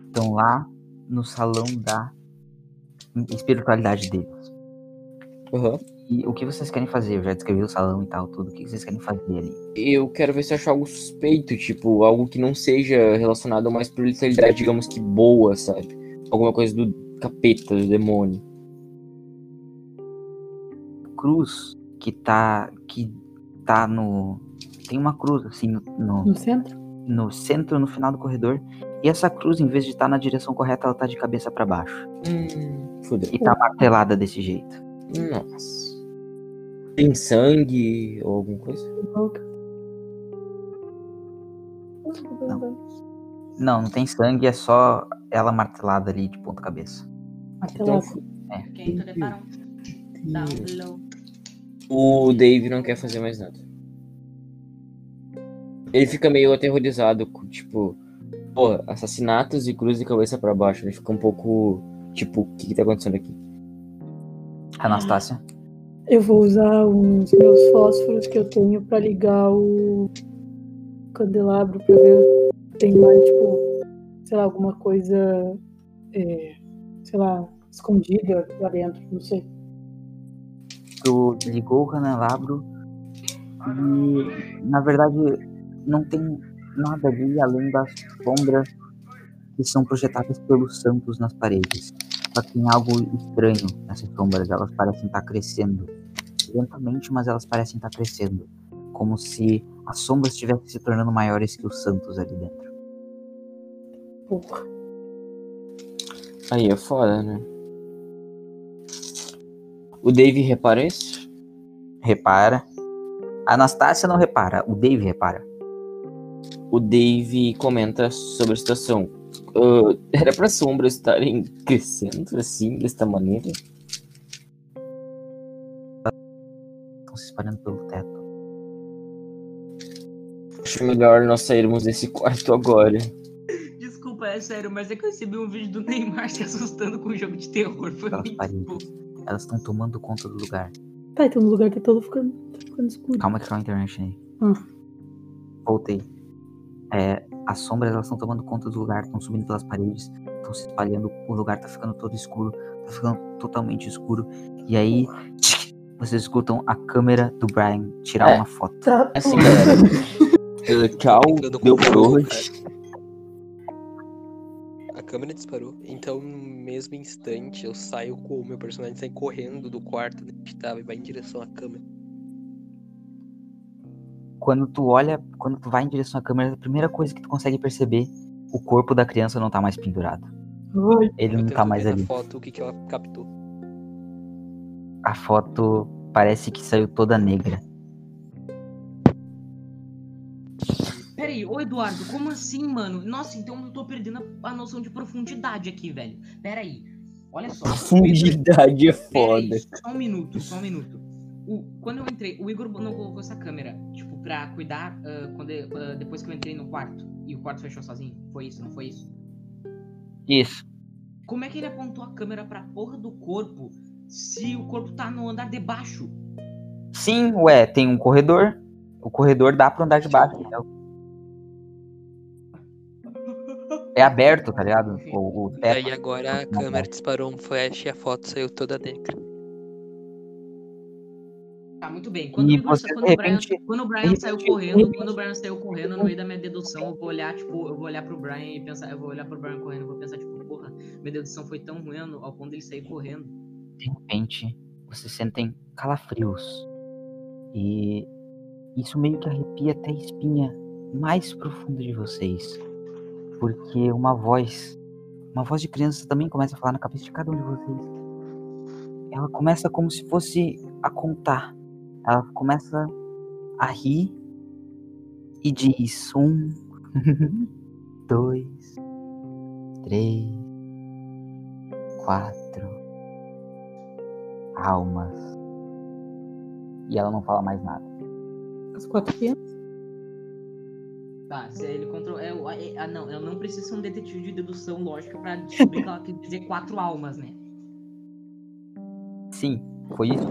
estão lá no salão da espiritualidade deles. Aham. E o que vocês querem fazer? Eu já descrevi o salão e tal, tudo. O que vocês querem fazer ali? Eu quero ver se eu acho algo suspeito, tipo, algo que não seja relacionado a uma espiritualidade, digamos que boa, sabe? Alguma coisa do capeta, do demônio. Cruz que tá. que tá no. Tem uma cruz assim no. no- No centro? no centro, no final do corredor. E essa cruz, em vez de estar na direção correta, ela tá de cabeça para baixo. Hum, fudeu. E tá martelada desse jeito. Nossa. Tem sangue ou alguma coisa? Não, não tem sangue, é só ela martelada ali de ponta cabeça. Então, Ok, tô deparando. Down below. O Dave não quer fazer mais nada. Ele fica meio aterrorizado, tipo, porra, assassinatos e cruz de cabeça pra baixo. Ele fica um pouco, tipo, o que, que tá acontecendo aqui? Anastácia. Eu vou usar os meus fósforos que eu tenho pra ligar o candelabro pra ver se tem mais, tipo, sei lá, alguma coisa, é, sei lá, escondida lá dentro, não sei. Tu ligou o candelabro e, na verdade, não tem nada ali além das sombras que são projetadas pelos santos nas paredes. Só que tem algo estranho nessas sombras, elas parecem estar crescendo. Lentamente, mas elas parecem estar crescendo. Como se as sombras estivessem se tornando maiores que os santos ali dentro. Porra. Aí é foda, né? O Dave repara isso? Repara. A Anastácia não repara, o Dave repara. O Dave comenta sobre a situação. Ah, era pra sombras estarem crescendo assim, desta maneira? Estão se espalhando pelo teto. Acho melhor nós sairmos desse quarto agora. Desculpa, é sério, mas é que eu recebi um vídeo do Neymar se assustando com um jogo de terror. Foi Pelas muito paredes. bom. Elas estão tomando conta do lugar. Tá, então o lugar tá todo ficando, tá ficando escuro. Calma que tá a internet aí. Hum. Voltei. É, as sombras elas estão tomando conta do lugar, estão subindo pelas paredes, estão se espalhando, o lugar tá ficando todo escuro, tá ficando totalmente escuro. E aí, vocês escutam a câmera do Brian tirar É. uma foto. Tá, Assim, galera. Cal deu com câmera disparou. Então, no mesmo instante, eu saio com o meu personagem sai correndo do quarto onde a gente tava e vai em direção à câmera. Quando tu olha, quando tu vai em direção à câmera, a primeira coisa que tu consegue perceber, o corpo da criança não tá mais pendurado. Ai, Ele Eu não tento tá mais ali. na foto o que, que ela captou. A foto parece que saiu toda negra. Peraí, ô Eduardo, como assim, mano? Nossa, então eu tô perdendo a, a noção de profundidade aqui, velho. Peraí, olha só. Profundidade é foda. só um minuto, só um minuto. O, quando eu entrei, o Igor não colocou essa câmera, tipo, pra cuidar ah, quando ah, depois que eu entrei no quarto e o quarto fechou sozinho. Foi isso, não foi isso? Isso. Como é que ele apontou a câmera pra porra do corpo se o corpo tá no andar de baixo? Sim, ué, tem um corredor. O corredor dá pro andar de baixo. É, é aberto, tá ligado? O, o E aí agora a câmera disparou um flash e a foto saiu toda negra. Tá, muito bem. Quando, E você, quando de o Brian, repente- quando o Brian saiu repente- correndo, quando o Brian saiu correndo no meio da minha dedução, eu vou olhar, tipo, eu vou olhar pro Brian e pensar, eu vou olhar pro Brian correndo e vou pensar, tipo, porra, minha dedução foi tão ruim ao ponto dele sair correndo. de repente vocês sentem calafrios. E isso meio que arrepia até a espinha mais profunda de vocês. Porque uma voz, uma voz de criança também começa a falar na cabeça de cada um de vocês. Ela começa como se fosse a contar. Ela começa a rir e diz: um, dois, três, quatro almas. E ela não fala mais nada. as quatro crianças. Tá, se ele controla. É, o- é, ah, não, eu não preciso ser um detetive de dedução lógica pra descobrir que ela quer dizer quatro almas, né? Sim, foi isso.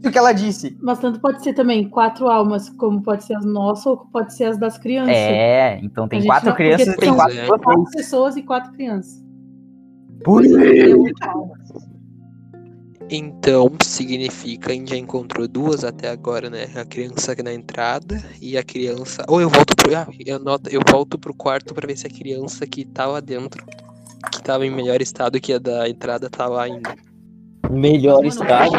Isso que ela disse. Mas tanto pode ser também quatro almas, como pode ser as nossas ou pode ser as das crianças. É, então tem quatro não- crianças e tem quatro É. Quatro pessoas e quatro crianças. Por É oito almas. Então significa que a gente já encontrou duas até agora, né? A criança na entrada e a criança. Ou eu volto pro. Ah, eu, noto, eu volto pro quarto pra ver se a criança que tá lá dentro, que tava em melhor estado que a da entrada, tá lá ainda. Melhor estado.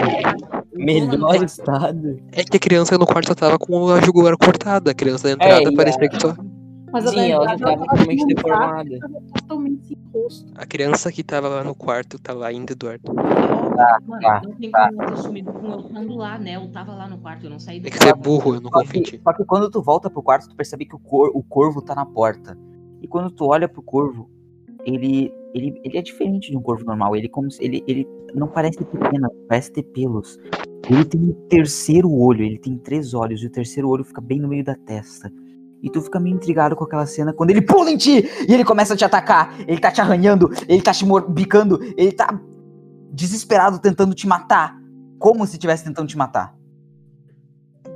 Melhor estado. É que a criança no quarto só tava com a jugular cortada. A criança da entrada É, parecia a- que só. Mas a Sim, ela já verdade, tava totalmente tá, deformada. totalmente sem rosto. A criança que tava lá no quarto tava ainda, Eduardo. Mano, tá, não tem tá. como eu ter sumido com eu estando lá, né? Eu tava lá no quarto, eu não saí do É que você é burro, eu não confio em ti. só que quando tu volta pro quarto, tu percebe que o, cor- o corvo tá na porta. E quando tu olha pro corvo, ele, ele, ele é diferente de um corvo normal. Ele, como se- ele, ele não parece ter pena, parece ter pelos. Ele tem um terceiro olho, ele tem três olhos, e o terceiro olho fica bem no meio da testa. E tu fica meio intrigado com aquela cena quando ele pula em ti e ele começa a te atacar. Ele tá te arranhando, ele tá te bicando, ele tá desesperado tentando te matar. Como se estivesse tentando te matar.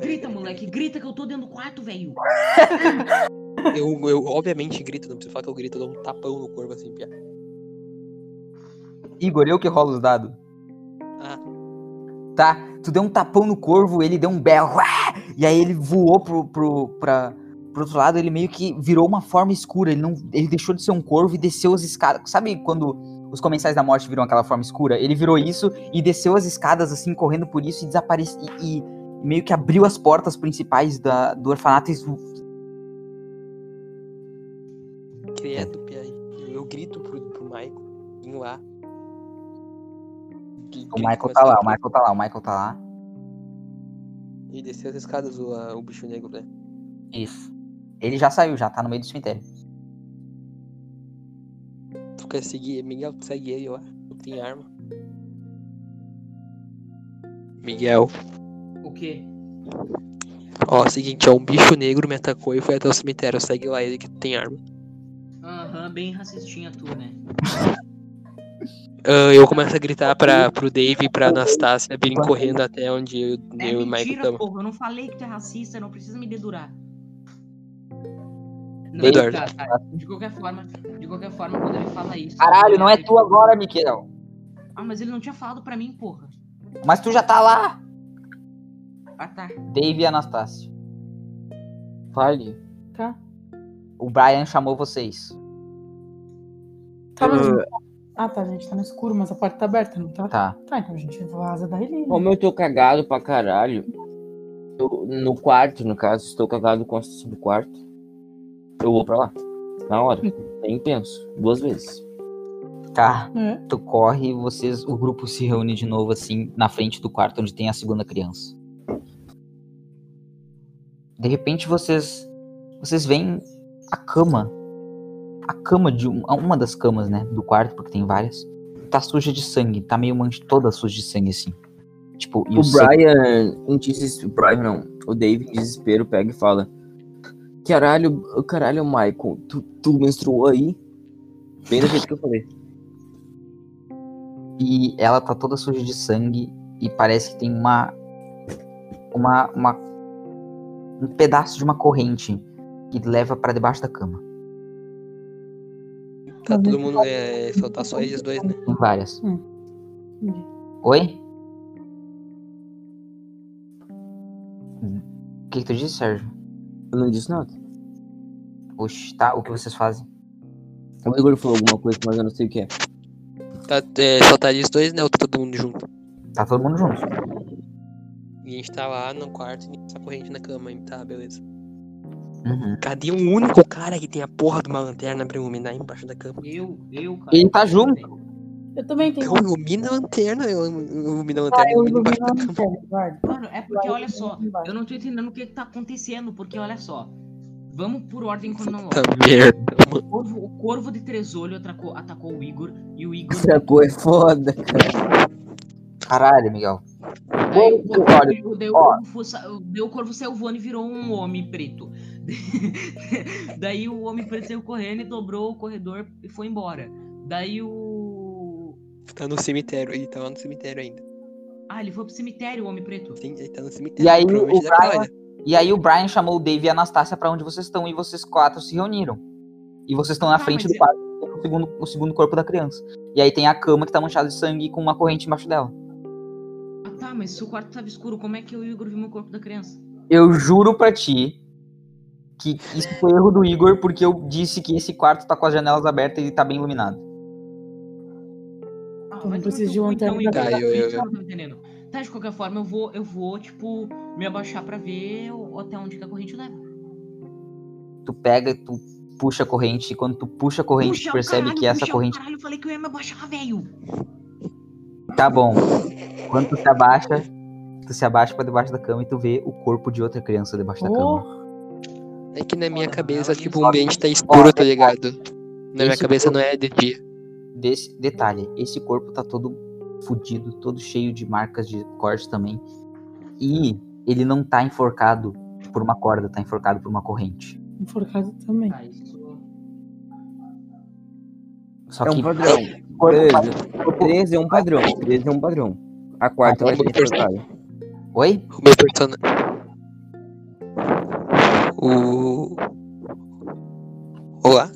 Grita, moleque, grita que eu tô dentro do quarto, velho. Eu, eu obviamente grito, não preciso falar que eu grito, eu dou um tapão no corvo assim, piá. Igor, eu que rolo os dados. Ah, tá? Tu deu um tapão no corvo, ele deu um berro, e aí ele voou pro, pro, pra, pro outro lado, ele meio que virou uma forma escura, ele, não, ele deixou de ser um corvo e desceu as escadas. Sabe quando os comensais da morte viram aquela forma escura? Ele virou isso e desceu as escadas, assim, correndo por isso e desapareceu, e, e meio que abriu as portas principais da, do orfanato e credo, piá. Eu grito pro, pro Michael, vim lá. O grito Michael tá lá, o. Michael tá lá, o Michael tá lá. E desceu as escadas o, a- o bicho negro, né? Isso. Ele já saiu, já tá no meio do cemitério. Tu quer seguir? Miguel, tu segue ele, eu acho. Não tem arma. Miguel. O quê? Ó, seguinte, ó, um bicho negro me atacou e foi até o cemitério. Segue lá ele que tem arma. Aham, bem racistinha tu, né? Ah, eu começo a gritar pra, pro Dave e pra Anastácia virem correndo até onde eu, É eu e o Michael mentira, estamos. porra. Eu não falei que tu é racista, não precisa me dedurar. Não, Eduardo. tá, tá. De qualquer forma, de qualquer forma, quando ele fala isso. Caralho, não é tu agora, Miquel. Ah, mas ele não tinha falado pra mim, porra. Mas tu já tá lá. Ah, tá. Dave e Anastácia. Fale. Tá. O Brian chamou vocês. Tá, mas... Ah, tá, gente, tá no escuro, mas a porta tá aberta, não tá? Tá. Tá, então a gente vaza daí. né? Como eu tô cagado pra caralho, eu- no quarto, no caso, estou cagado com do quarto, eu vou pra lá. Na hora. Nem penso. Duas vezes. Tá. É. Tu corre e vocês, o grupo se reúne de novo assim na frente do quarto onde tem a segunda criança. De repente vocês vocês veem a cama. A cama de um- uma das camas, né, do quarto, porque tem várias, tá suja de sangue, tá meio mancha toda suja de sangue assim. Tipo, e O sangue- Brian, em des- o Brian não, o Dave em desespero pega e fala: Caralho, caralho, Michael, tu, tu menstruou aí? Bem do jeito que eu falei. e ela tá toda suja de sangue e parece que tem uma uma, uma um pedaço de uma corrente que leva pra debaixo da cama. Tá todo mundo. É, só tá só eles dois, né? Tem várias. Hum. Oi? O que, que tu disse, Sérgio? Eu não disse nada. Oxi, tá. O que vocês fazem? O Igor falou alguma coisa, mas eu não sei o que é. Tá, é, só tá eles dois, né? Ou tá todo mundo junto? Tá todo mundo junto. E a gente tá lá no quarto e essa corrente na cama, hein? Tá, beleza. Uhum. Cadê o único cara que tem a porra de uma lanterna pra iluminar embaixo da cama? Eu, eu, cara. Ele tá junto. Eu também tenho. Então ilumina a lanterna, eu ilumino a Ah, lanterna e eu ilumino da a lanterna. Mano, é porque olha só, eu não tô entendendo o que que tá acontecendo, porque olha só. Vamos por ordem cronológica. O corvo, o corvo de três olhos atacou, atacou o Igor e o Igor. Coisa é foda, cara. Caralho, Miguel. Daí, o, Olha, corvo- daí o corvo daí o corvo saiu voando e virou um homem preto. Daí o homem preto saiu correndo e dobrou o corredor e foi embora. Daí o. Tá no cemitério, ele tá lá no cemitério ainda. Ah, ele foi pro cemitério, o homem preto. Sim, ele tá no cemitério. E aí o tá lá Brian, e aí o Brian chamou o Dave e a Anastácia pra onde vocês estão e vocês quatro se reuniram. E vocês estão na Tá, frente do eu- quarto, o segundo, o segundo corpo da criança. E aí tem a cama que tá manchada de sangue com uma corrente embaixo dela. Ah tá, mas se o quarto tava escuro, como é que o Igor viu o corpo da criança? Eu juro pra ti que isso foi erro do Igor, porque eu disse que esse quarto tá com as janelas abertas e tá bem iluminado. Ah, Então vai não precisa tomar de um então, pra- Tá, eu- eu- Eu não tô entendendo. Tá, de qualquer forma, eu vou, eu vou, tipo, me abaixar pra ver até onde que a corrente leva. tu pega e tu puxa a corrente, e quando tu puxa a corrente, Puxa tu percebe caralho, que essa corrente Caralho, eu falei que eu ia me abaixar, velho. tá bom. Quando tu se abaixa, tu se abaixa pra debaixo da cama e tu vê o corpo de outra criança debaixo da cama. É que na minha cabeça, tipo, o ambiente tá escuro, tá ligado? Na minha cabeça não é de dia. Desse detalhe, esse corpo tá todo fudido, todo cheio de marcas de corte também. E ele não tá enforcado por uma corda, tá enforcado por uma corrente. Enforcado também. Isso... Só É que um padrão. o corpo Beleza. 13 é um padrão. 13 é um padrão. A quarta Ah, vai ser enforcada. Oi? O meu personagem. O. Olá?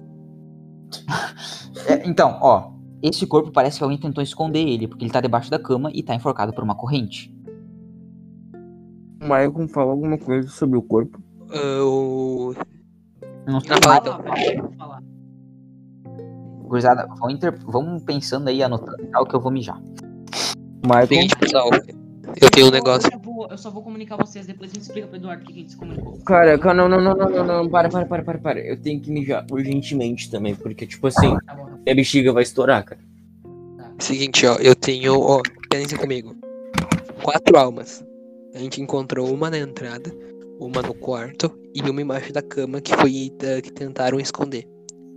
É, então, ó, esse corpo parece que alguém tentou esconder ele, porque ele tá debaixo da cama e tá enforcado por uma corrente. O Maicon fala alguma coisa sobre o corpo. O. Não sei Ah, fala mais, então. falar. gurizada, vão, inter... vão pensando aí, anotando tal, que eu vou mijar. Maicon, Seguinte, pessoal. Eu tenho um negócio. Eu, vou, eu só vou comunicar vocês, depois a gente explica pro Eduardo o que a gente se comunicou. cara, cara, não, não, não, não, não, não, para, para, para, para, para. Eu tenho que mijar urgentemente também, porque, tipo assim, Tá bom, tá bom. minha bexiga vai estourar, cara. Seguinte, ó. Eu tenho. Ó, pensem comigo. Quatro almas. A gente encontrou uma na entrada, uma no quarto e uma embaixo da cama que foi da- que tentaram esconder.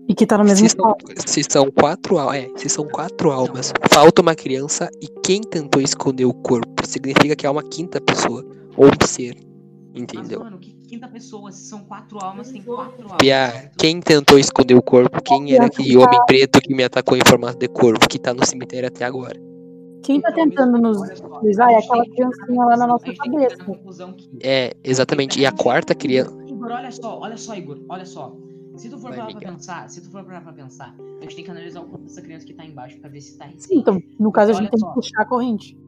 E que tá no mesmo Se são, se são quatro é, se são quatro almas, falta uma criança e quem tentou esconder o corpo significa que há uma quinta pessoa ou um ser. Mas, Entendeu? mano, que quinta pessoa? Se são quatro almas, tem quatro almas. Pia, quem tentou esconder o corpo? Quem era aquele homem preto que me atacou em formato de corvo que tá no cemitério até agora? Quem tá Então, tentando nos a é gente aquela criancinha lá na nossa chegar cabeça. É, exatamente. E a quarta criança. Igor, olha só, olha só, Igor, olha só. Se tu for parar pra pensar, se tu for parar pra pensar, a gente tem que analisar o corpo dessa criança que tá embaixo pra ver se tá recente. Sim, então, no caso, a gente tem só. que puxar a corrente.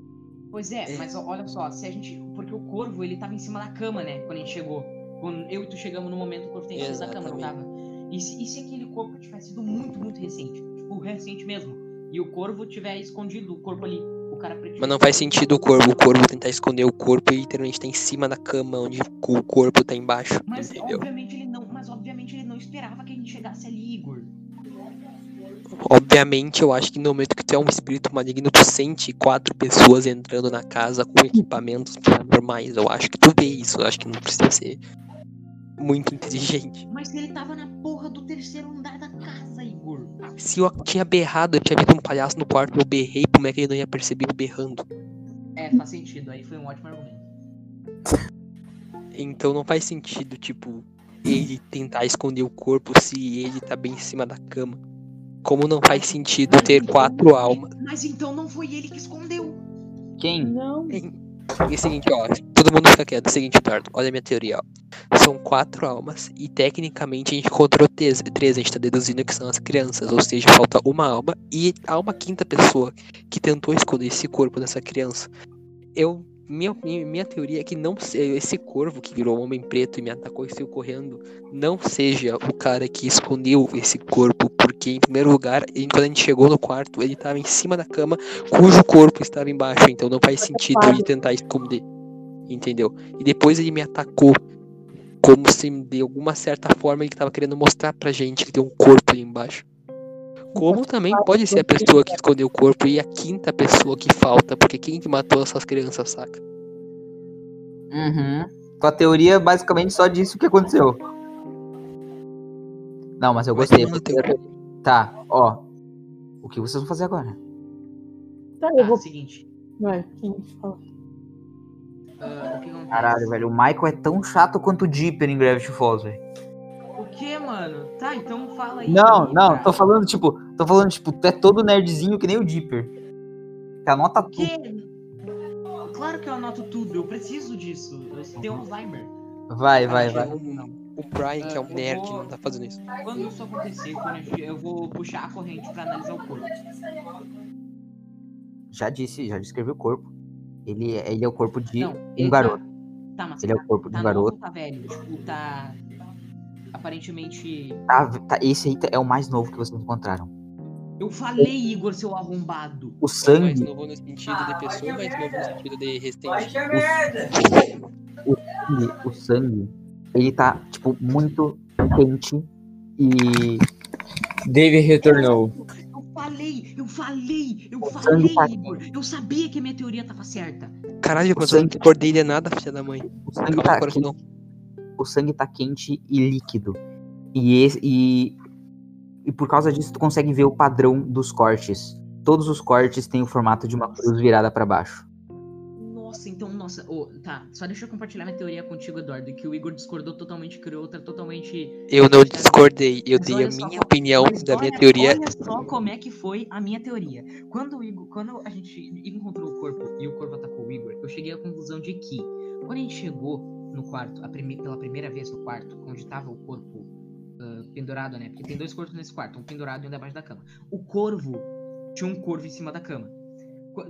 Pois é, mas ó, olha só, se a gente. Porque o corvo, ele tava em cima da cama, né? Quando a gente chegou. Quando eu e tu chegamos no momento, o corvo tem em cima da cama, não tava? E se, e se aquele corpo tivesse sido muito, muito recente? Tipo, recente mesmo. E o corvo tiver escondido o corpo ali. O cara. Mas não faz sentido o corvo. O corvo tentar esconder o corpo e literalmente tá em cima da cama, onde o corpo tá embaixo. Mas entendeu? obviamente ele Obviamente, eu acho que no momento que tu é um espírito maligno, tu sente quatro pessoas entrando na casa com equipamentos normais. Eu acho que tu vê isso. Eu acho que não precisa ser muito inteligente. Mas ele tava na porra do terceiro andar da casa, Igor. Se eu tinha berrado, eu tinha visto um palhaço no quarto, eu berrei, como é que ele não ia perceber eu berrando? É, faz sentido. Aí foi um ótimo argumento. Então não faz sentido, tipo, ele tentar esconder o corpo se ele tá bem em cima da cama. Como não faz sentido ter quatro almas. Mas então não foi ele que escondeu. Quem? Não. E é o seguinte, ó, todo mundo fica quieto. É o seguinte, Eduardo, olha a minha teoria, ó. São quatro almas e tecnicamente a gente encontrou três, três, a gente tá deduzindo que são as crianças, ou seja, falta uma alma e há uma quinta pessoa que tentou esconder esse corpo dessa criança. Eu, minha, minha, teoria é que não se- esse corvo que virou homem preto e me atacou e saiu correndo não seja o cara que escondeu esse corpo, porque em primeiro lugar, ele- quando a gente chegou no quarto, ele tava em cima da cama cujo corpo estava embaixo, então não faz sentido ele tentar esconder, entendeu? E depois ele me atacou, como se de alguma certa forma ele estava querendo mostrar pra gente que tem um corpo ali embaixo. Como também pode ser a pessoa que escondeu o corpo e a quinta pessoa que falta, porque quem que matou essas crianças, saca? Uhum. Tua teoria é basicamente só disso que aconteceu. Não, mas eu gostei. Tá, ó. O que vocês vão fazer agora? Tá, Tá, eu vou. seguinte. Vai, quem fala? ah, o que acontece? Caralho, velho. O Michael é tão chato quanto o Dipper em Gravity Falls, velho. O que, mano? Tá, então fala aí. Não, não, cara. tô falando, tipo, tô falando, tipo, tu é todo nerdzinho que nem o Dipper. Que anota O tudo. quê? Claro que eu anoto tudo, eu preciso disso. Eu tenho Alzheimer. Vai, vai, vai. O, o Brian, que é um Eu nerd, vou- não tá fazendo isso. Quando isso acontecer, quando eu vou puxar a corrente pra analisar o corpo. Já disse, já descrevi o corpo. Ele, é- ele é o corpo de Não, um ele garoto. Tá, tá mas Ele é tá, o corpo de tá um novo garoto. tá velho? Tipo, tá. Aparentemente. Tá, tá, esse aí é o mais novo que vocês encontraram. Eu falei, Igor, seu arrombado. O Mais sangue, novo no sentido de pessoa, mais novo no sentido de o sangue, o sangue, ele tá, tipo, muito quente e Dave retornou. Eu falei, eu falei, eu falei, tá Igor. Eu sabia que a minha teoria tava certa. Caralho, O mas eu não sangue- acordei de nada, filha da mãe. o sangue Calma, tá coração. quente, o sangue tá quente e líquido. E, esse, e, e por causa disso tu consegue ver o padrão dos cortes. Todos os cortes têm o formato de uma cruz virada pra baixo. Nossa, então, nossa. ô, tá, só deixa eu compartilhar minha teoria contigo, Eduardo. Que o Igor discordou totalmente, criou outra totalmente. Eu não discordei, eu Mas dei a só, minha opinião Mas da minha olha- teoria. Olha só como é que foi a minha teoria. Quando o Igor, quando a gente encontrou o corpo e o corpo atacou o Igor, eu cheguei à conclusão de que quando a gente chegou no quarto, a prime- pela primeira vez no quarto, onde tava o corpo pendurado, né? Porque tem dois corpos nesse quarto, um pendurado e um debaixo da cama. O corvo tinha um corvo em cima da cama.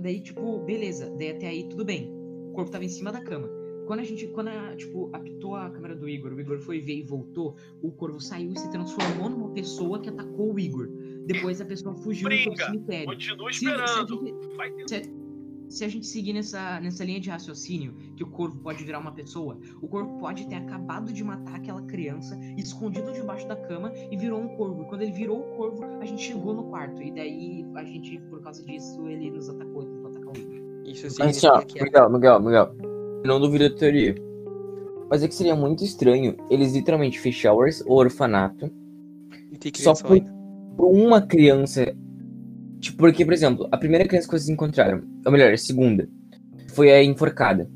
Daí, tipo, beleza, daí até aí tudo bem. O corpo tava em cima da cama. Quando a gente, quando a, tipo, apitou a câmera do Igor, o Igor foi ver e voltou, o corvo saiu e se transformou numa pessoa que atacou o Igor. Depois a pessoa fugiu foi pro cemitério. Continua Se- se esperando. Vai ter se, se a gente seguir nessa, nessa linha de raciocínio, que o corvo pode virar uma pessoa, o corvo pode ter acabado de matar aquela criança, escondido debaixo da cama e virou um corvo. E quando ele virou o corvo, a gente chegou no quarto. E daí a gente, por causa disso, ele nos atacou e tentou atacar o Igor. Isso Mas assim, ó, que é Miguel, Miguel, Miguel. Eu não duvido da teoria. Mas é que seria muito estranho eles literalmente fechar o or- o orfanato e tem só por, por uma criança. Tipo, porque, por exemplo, a primeira criança que vocês encontraram, ou melhor, a segunda, foi a enforcada.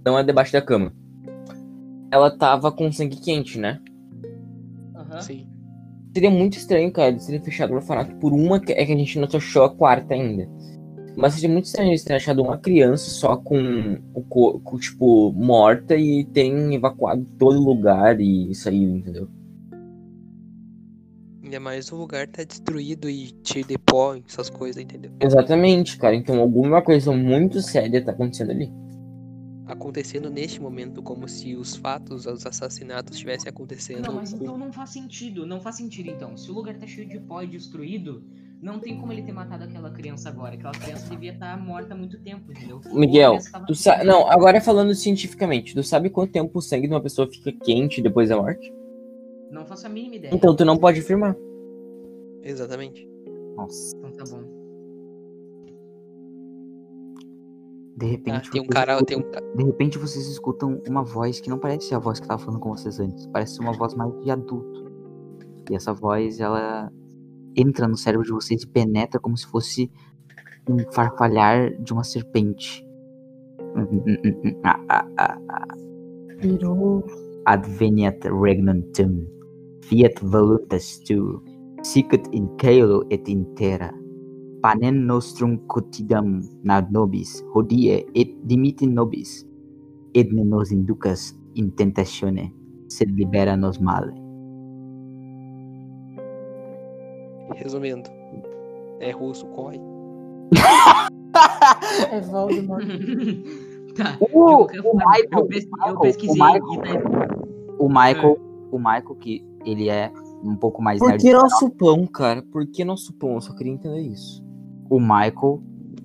Então é debaixo da cama. Ela tava com sangue quente, né? Aham. Sim. Seria muito estranho, cara, eles terem fechado o orfanato por uma. que- É que a gente não achou a quarta ainda. Mas seria muito estranho eles terem achado uma criança só com o corpo, tipo, morta e terem evacuado todo lugar e saiu, entendeu? Ainda mais o lugar tá destruído e cheio de pó, essas coisas, entendeu? Exatamente, cara. Então alguma coisa muito séria tá acontecendo ali. Acontecendo neste momento, como se os fatos, os assassinatos estivessem acontecendo. Não, mas então não faz sentido. Não faz sentido, então. Se o lugar tá cheio de pó e destruído, não tem como ele ter matado aquela criança agora. Aquela criança devia estar morta há muito tempo, entendeu? Miguel, tu sabe. Não, agora falando cientificamente, tu sabe quanto tempo o sangue de uma pessoa fica quente depois da morte? Não faço a mínima ideia. Então tu não pode afirmar. Exatamente. Nossa. Então tá bom. De repente, Ah, tem um vocês cara, escutam- tem um de repente vocês escutam uma voz que não parece a voz que tava falando com vocês antes. Parece uma voz mais de adulto. E essa voz, ela entra no cérebro de vocês e penetra como se fosse um farfalhar de uma serpente. Virou. Adveniat regnantem, fiat volutas tu, sicut in caelo et in terra. Panem nostrum quotidam nad nobis, hodie et dimitti nobis, et ne nos inducas in tentatione, sed libera nos male. Resumindo, é russo, corre. É Voldemort. tá. O- o forma, Michael- eu, pes- Michael, eu o pesquisei Michael- e tá O Michael, o Michael que ele é um pouco mais Por nerd. que nosso pão, cara? Por que nosso pão? Eu só queria entender isso. o Michael,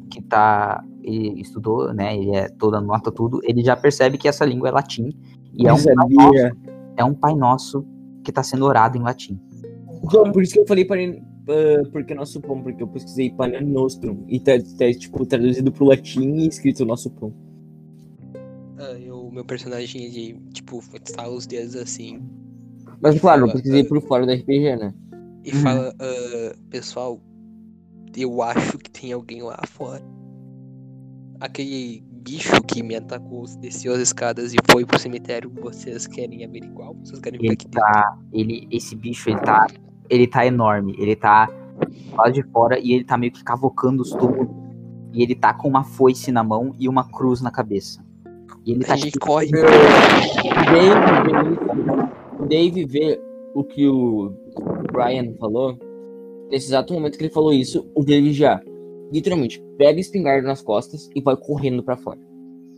que tá. Ele estudou, né? Ele é toda nota tudo, ele já percebe que essa língua é latim. E é um, nosso, é um Pai Nosso que tá sendo orado em latim. Então, por isso que eu falei para porque nosso pão, porque eu pesquisei Panem Nostrum e tá, tá, tipo traduzido pro latim e escrito nosso pão. Ah, eu, meu personagem, ele, tipo, estala os dedos assim Mas claro, fala, pesquisei ah, por fora da RPG, né? e fala, "Ah, pessoal, eu acho que tem alguém lá fora. Aquele bicho que me atacou desceu as escadas e foi pro cemitério, vocês querem averiguar? Vocês querem ver Ele tá. Ele, esse bicho, ele tá. Ele tá enorme. Ele tá lá de fora e ele tá meio que cavocando os túmulos. E ele tá com uma foice na mão e uma cruz na cabeça. E ele tá A gente corre. Dave vê o que o Brian falou. Nesse exato momento que ele falou isso, o Dave já literalmente pega a espingarda nas costas e vai correndo pra fora.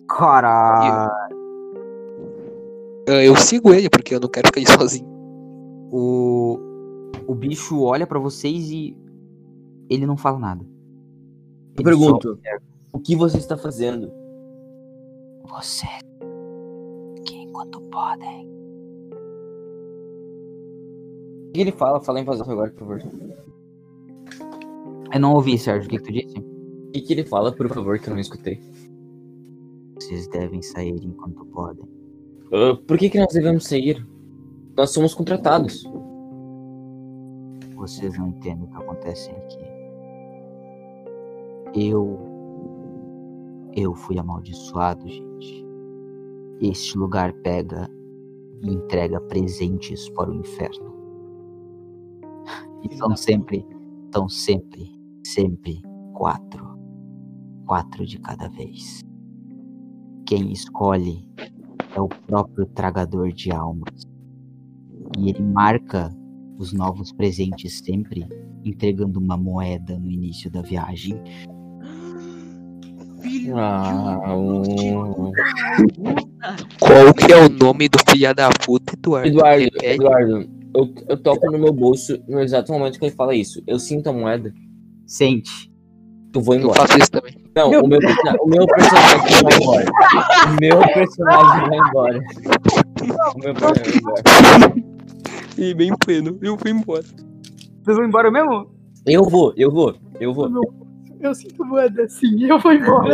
Cara, Ah, eu sigo ele, porque eu não quero ficar aí sozinho. o, o bicho olha pra vocês e ele não fala nada. Eu Ele pergunto, o que você está fazendo? só, Você que enquanto podem O que ele fala? Fala em voz alta agora, por favor. Eu não ouvi, Sérgio. O que, que tu disse? O que, que ele fala, por favor, que eu não escutei? Vocês devem sair enquanto podem. Ah, por que, que nós devemos sair? Nós somos contratados. Vocês não entendem o que acontece aqui. Eu. Eu fui amaldiçoado, gente. Este lugar pega e entrega presentes para o inferno. E são sempre, são sempre, sempre quatro. Quatro de cada vez. Quem escolhe é o próprio tragador de almas. E ele marca os novos presentes sempre entregando uma moeda no início da viagem. Filho Ah, o- Qual que é o nome do filho da puta, Eduardo? Eduardo. Eduardo, eu, eu toco no meu bolso no exato momento que ele fala isso. Eu sinto a moeda, Sente. tu vou Eu embora. faço isso também. Não, o meu, o meu personagem vai embora. O meu personagem vai embora. O meu personagem vai embora. E bem pleno, eu fui embora. Vocês vão embora mesmo? Eu vou, eu vou, eu vou, Eu sinto moeda assim, eu vou embora.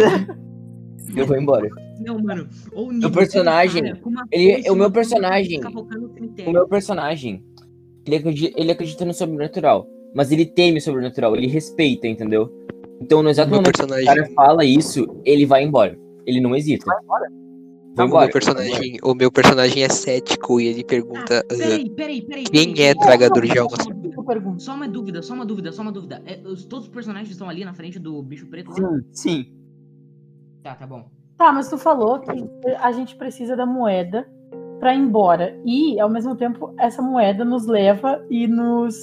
eu vou embora. Não, mano. Ou O personagem, ele- o meu personagem- O O meu personagem, ele acredita, ele acredita no sobrenatural, mas ele teme o sobrenatural, ele respeita, entendeu? Então, no exato Meu momento que o personagem, cara fala isso, ele vai embora. Ele não hesita. Vai embora. Vai o embora. meu personagem, o meu personagem é cético e ele pergunta ah, Peraí, peraí, peraí. quem peraí, é peraí. tragador de almas. Só uma dúvida. Só uma dúvida, só uma dúvida, só uma dúvida. É, os- todos os personagens estão ali na frente do bicho preto? Sim, sim. Tá, tá bom. Tá, mas tu falou que a gente precisa da moeda pra ir embora. E, ao mesmo tempo, essa moeda nos leva e nos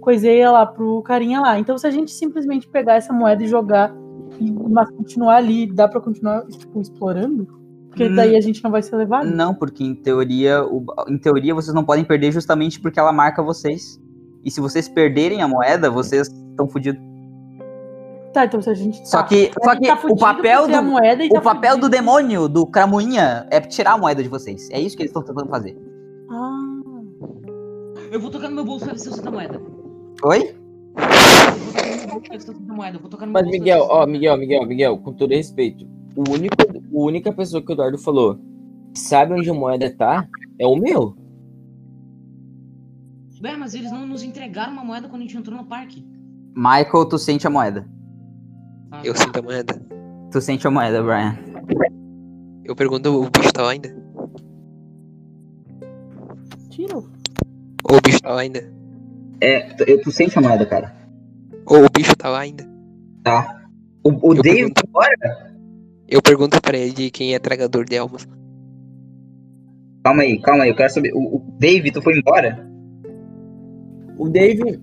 coiseia lá pro carinha lá. Então, se a gente simplesmente pegar essa moeda e jogar, e, mas continuar ali, dá pra continuar, tipo, explorando? Porque Hum. daí a gente não vai ser levado. Não, porque em teoria, o- em teoria vocês não podem perder justamente porque ela marca vocês. E se vocês perderem a moeda, vocês estão fodidos. Tá, então se a gente. Só tá. que, só que tá o papel do moeda e o tá papel do fudido. demônio, do cramoinha, é tirar a moeda de vocês. É isso que eles estão tentando fazer. Ah, Eu vou tocar no meu bolso pra ver se eu sinto a moeda. Oi? Mas, Miguel, ó, a Miguel, Miguel, Miguel, com todo respeito, o único, a única pessoa que o Eduardo falou que sabe onde a moeda tá é o meu. Ué, mas eles não nos entregaram uma moeda quando a gente entrou no parque. Michael, tu sente a moeda. Eu sinto a moeda. Tu sente a moeda, Brian. Eu pergunto, o bicho tá lá ainda? tira. Ou o bicho tá lá ainda? É, tu, tu sente a moeda, cara. Ou o bicho tá lá ainda? Tá. O, o Eu Dave pergunto. agora? Eu pergunto pra ele quem é tragador de almas. Calma aí, calma aí, eu quero saber. O, o Dave, tu foi embora? O Dave.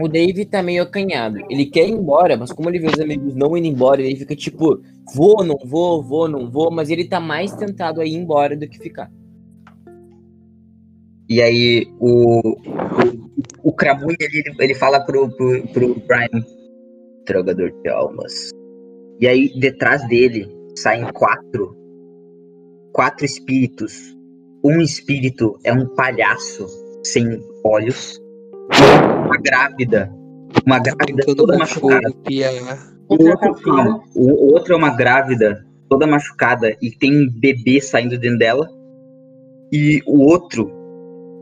O Dave tá meio acanhado. Ele quer ir embora, mas como ele vê os amigos não indo embora, ele fica tipo, vou, não vou, vou, não vou, mas ele tá mais tentado a ir embora do que ficar. E aí o. O, o Kramunha ele, ele fala pro, pro, pro Brian. Drogador de almas. E aí, detrás dele, saem quatro. Quatro espíritos. Um espírito é um palhaço sem olhos. Uma grávida. Uma grávida toda machucada. O outro, calma, o o outro é uma grávida toda machucada e tem um bebê saindo dentro dela. E o outro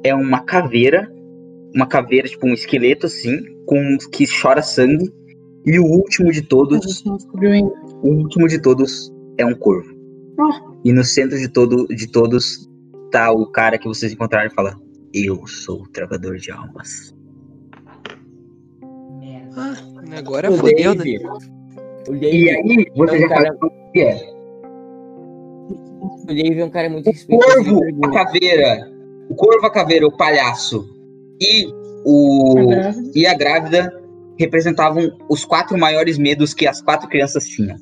é uma caveira, uma caveira, tipo um esqueleto assim, com que chora sangue. E o último de todos, o último de todos é um corvo. E no centro de todo de todos tá o cara que vocês encontraram e fala: "Eu sou o tragador de almas". Merda. Agora o fodeu, né? Dave. O E Dave, aí, você é já um cara, sabe o que é. o Dave é um cara muito O respeitoso. corvo, ele a caveira, o corvo, a caveira, o palhaço e o e a grávida representavam os quatro maiores medos que as quatro crianças tinham.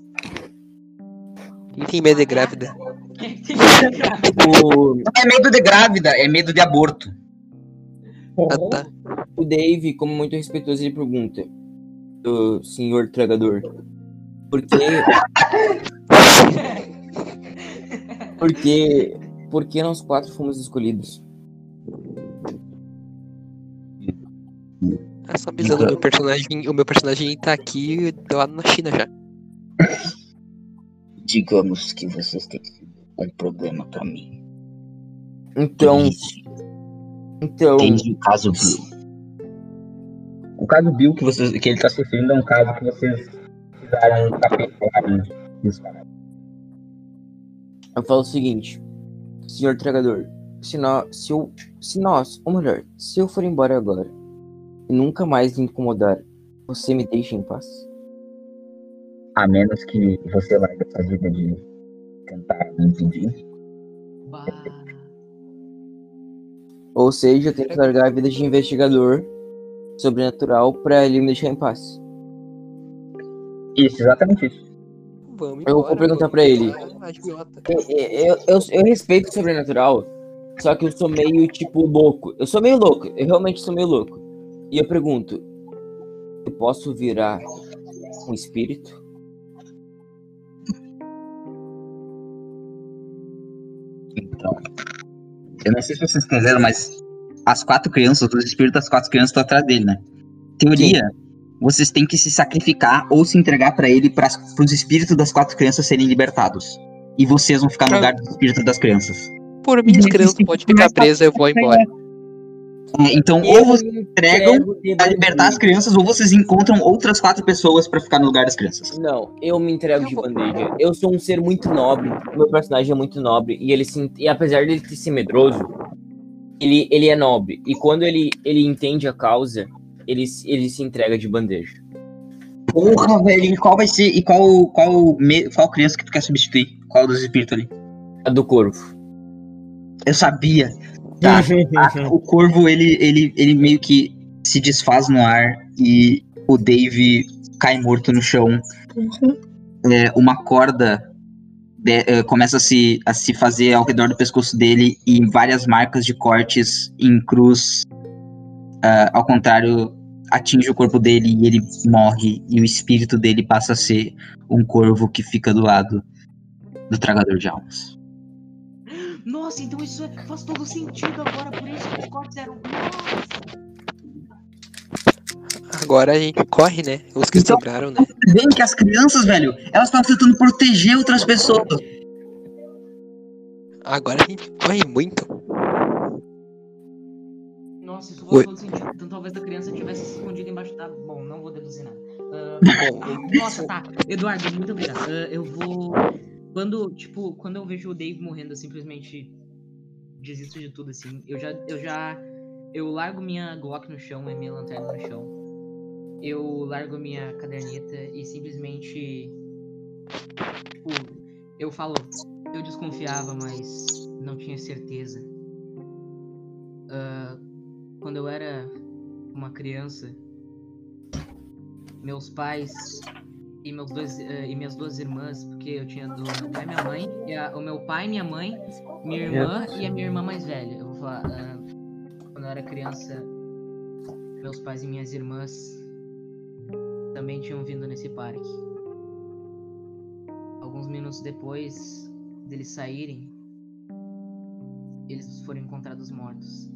Quem tem medo de grávida? o, Não é medo de grávida, é medo de aborto. Ah, tá. o Dave, como muito respeitoso, ele pergunta: "Ô, senhor tragador, por que. por que. Por que nós quatro fomos escolhidos? Só avisando, o meu personagem, o meu personagem tá aqui lá na China já. Digamos que vocês têm um problema pra mim. Então, então, Entende o caso Bill. O caso Bill que, vocês, que ele tá se referindo é um caso que vocês fizeram um capeta eu falo o seguinte, senhor tragador, se nós, se eu, se nós, ou melhor, se eu for embora agora e nunca mais lhe incomodar, você me deixa em paz? A menos que você largue essa vida de tentar me impedir. Bah. Ou seja, eu tenho que largar a vida de investigador sobrenatural pra ele me deixar em paz. Isso, exatamente isso. Vamos Eu vou perguntar pra ele. Eu, eu, eu, eu respeito o sobrenatural, só que eu sou meio, tipo, louco. Eu sou meio louco, eu realmente sou meio louco. E eu pergunto, eu posso virar um espírito? Então, eu não sei se vocês entenderam, mas as quatro crianças, os espíritos das quatro crianças estão atrás dele, né? Teoria, vocês têm que se sacrificar ou se entregar pra ele para os espíritos das quatro crianças serem libertados. E vocês vão ficar no lugar dos espíritos das crianças. Por mim, as crianças podem ficar presas, eu vou embora. É, Então, ou vocês entregam pra libertar as crianças, ou vocês encontram outras quatro pessoas pra ficar no lugar das crianças. Não, eu me entrego de bandeja. Eu sou um ser muito nobre. Meu personagem é muito nobre. E ele se, e apesar dele ser medroso, ele, ele é nobre. E quando ele, ele entende a causa, ele, se- ele se entrega de bandeja. Porra, velho, e qual vai ser. E qual, qual, qual criança que tu quer substituir? Qual dos espíritos ali? A do corvo. Eu sabia. Tá. a- o corvo, ele, ele, ele meio que se desfaz no ar e o Dave cai morto no chão. É, uma corda de- é, começa a se, a se fazer ao redor do pescoço dele e várias marcas de cortes em cruz. ah, ao contrário, atinge o corpo dele e ele morre. E o espírito dele passa a ser um corvo que fica do lado do tragador de almas. Nossa, então isso é- faz todo sentido agora, por isso que os cortes eram. Nossa! Agora a gente corre, né? Os que Então- sobraram, né? Bem que as crianças, velho, elas estão tentando proteger outras pessoas. Agora a gente corre muito. Nossa, isso faz todo sentido. Então talvez a criança tivesse se escondido embaixo da. Bom, não vou deduzir nada. Bom, Nossa, tá. Eduardo, muito obrigado. Ah, eu vou. Quando, tipo, quando eu vejo o Dave morrendo, eu simplesmente desisto de tudo, assim. Eu já. Eu já. Eu largo minha Glock no chão e minha lanterna no chão. Eu largo minha caderneta e simplesmente. Tipo, eu falo. Eu desconfiava, mas não tinha certeza. Ah, quando eu era uma criança, meus pais e meus dois eh, e minhas duas irmãs, porque eu tinha do meu pai e minha mãe, e a- o meu pai, minha mãe, minha irmã e a minha irmã mais velha. Eu vou falar, ah, quando eu era criança, meus pais e minhas irmãs também tinham vindo nesse parque. Alguns minutos depois deles saírem, eles foram encontrados mortos.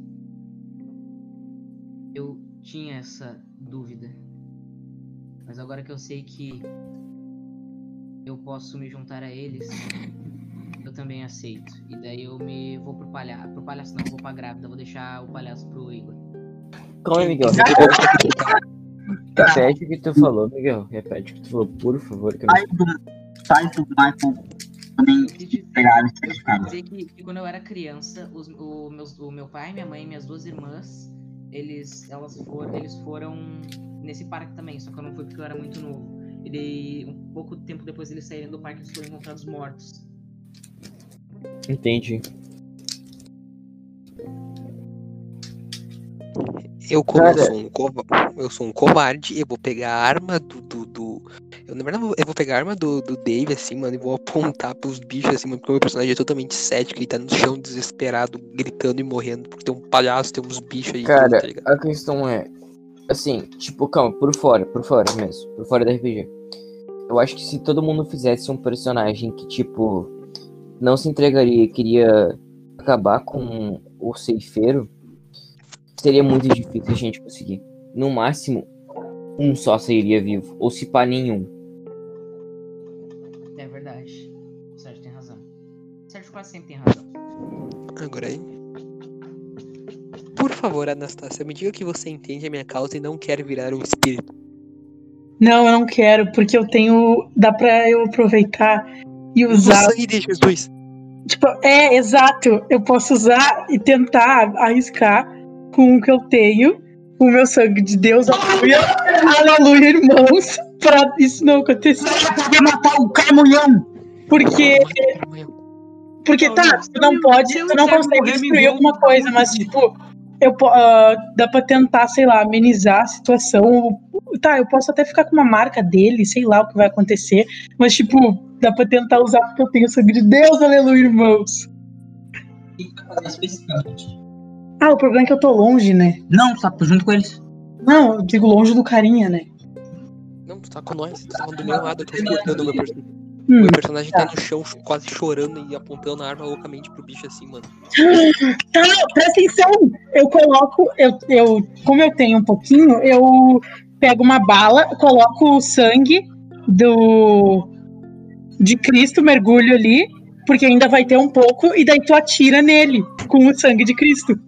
Eu tinha essa dúvida. Mas agora que eu sei que eu posso me juntar a eles, eu também aceito. E daí eu me vou pro palhaço. Pro palhaço não, vou pra grávida. Vou deixar o palhaço pro Igor. Calma aí, Miguel. Repete o que tu falou, Miguel. Repete o que tu falou, por favor. Que. Sai do, sai do Michael também pegaram e sacrificaram. dizer que, que quando eu era criança, os, o, meus, o meu pai, minha mãe e minhas duas irmãs, eles, elas foram, eles foram nesse parque também, só que eu não fui porque eu era muito novo. E daí, um pouco tempo depois eles saírem do parque, eles foram encontrados mortos. Entendi. Eu, como Cara- eu, sou um cova- eu sou um covarde, eu vou pegar a arma do. do, do- Eu, na verdade, eu vou- pegar a arma do, do Dave, assim, mano, e vou apontar pros bichos, assim, mano, porque o meu personagem é totalmente cético, ele tá no chão desesperado, gritando e morrendo, porque tem um palhaço, tem uns bichos aí. Cara, tudo, tá a questão é. Assim, tipo, calma, por fora, por fora mesmo. Por fora da RPG. Eu acho que se todo mundo fizesse um personagem que, tipo, não se entregaria e queria acabar com o ceifeiro, seria muito difícil a gente conseguir. no máximo, um só sairia vivo. Ou se pá, nenhum. É verdade. O Sérgio tem razão. O Sérgio quase sempre tem razão. Agora aí. Por favor, Anastácia, me diga que você entende a minha causa e não quer virar um espírito. Não, eu não quero, porque eu tenho. Dá pra eu aproveitar e O usar. sangue de Jesus. Tipo, é, exato. Eu posso usar e tentar arriscar com o que eu tenho, o meu sangue de Deus, aleluia, aleluia, irmãos, pra isso não acontecer. Poder matar o Carmulhão! Porque, porque tá, tu não pode, tu não consegue destruir alguma com coisa, mas tipo, eu, ah, dá pra tentar, sei lá, amenizar a situação. Tá, eu posso até ficar com uma marca dele, sei lá o que vai acontecer, mas tipo, dá pra tentar usar porque eu tenho sangue de Deus, aleluia, irmãos. O que fazer especificamente? Ah, o problema é que eu tô longe, né? Não, tu tá junto com eles. Não, eu digo longe do carinha, né? Não, tu tá com nós. Tu tá do meu lado, eu tô escutando o meu personagem. Hum, Meu personagem tá no chão, quase chorando e apontando a arma loucamente pro bicho assim, mano. Tá, presta atenção. Eu coloco, eu, eu, como eu tenho um pouquinho, eu pego uma bala, coloco o sangue do de Cristo, mergulho ali, porque ainda vai ter um pouco, e daí tu atira nele com o sangue de Cristo.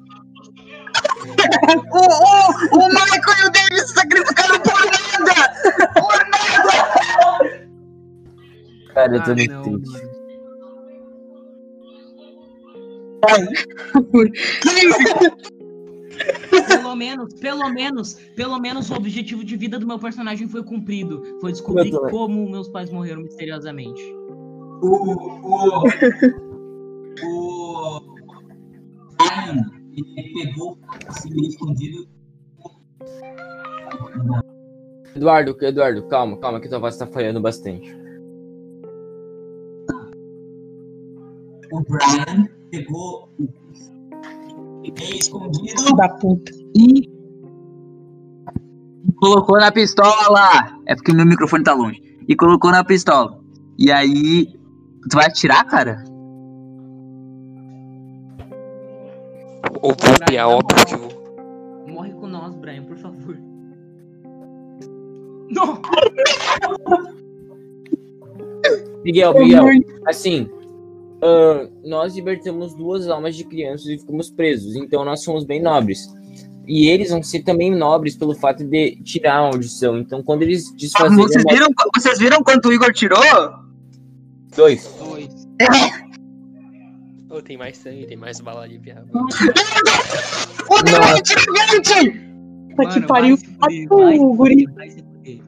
O, o, o Michael e o David se sacrificaram por nada! Por nada! Cara, eu Ah, tô muito não, triste. mano. Pelo menos, pelo menos, pelo menos o objetivo de vida do meu personagem foi cumprido. Foi descobrir como meus pais morreram misteriosamente. O. O. O. ele pegou meio escondido. Eduardo, Eduardo, calma, calma, que tua voz tá falhando bastante. O Brian pegou o meio escondido Da puta. e. Colocou na pistola! É porque o meu microfone tá longe. E colocou na pistola. E aí. Tu vai atirar, cara? Ou vou, é óbvio que vou. Morre com nós, Brian, por favor. Não! Miguel, Miguel, assim, ah, nós libertamos duas almas de crianças e ficamos presos, então nós somos bem nobres. E eles vão ser também nobres pelo fato de tirar a maldição. Então, quando eles desfazerem Vocês a mal- viram, vocês viram quanto o Igor tirou? dois, Dois. Tem mais sangue, tem mais bala ali, piada. O 20! Puta que pariu. vai guri. vai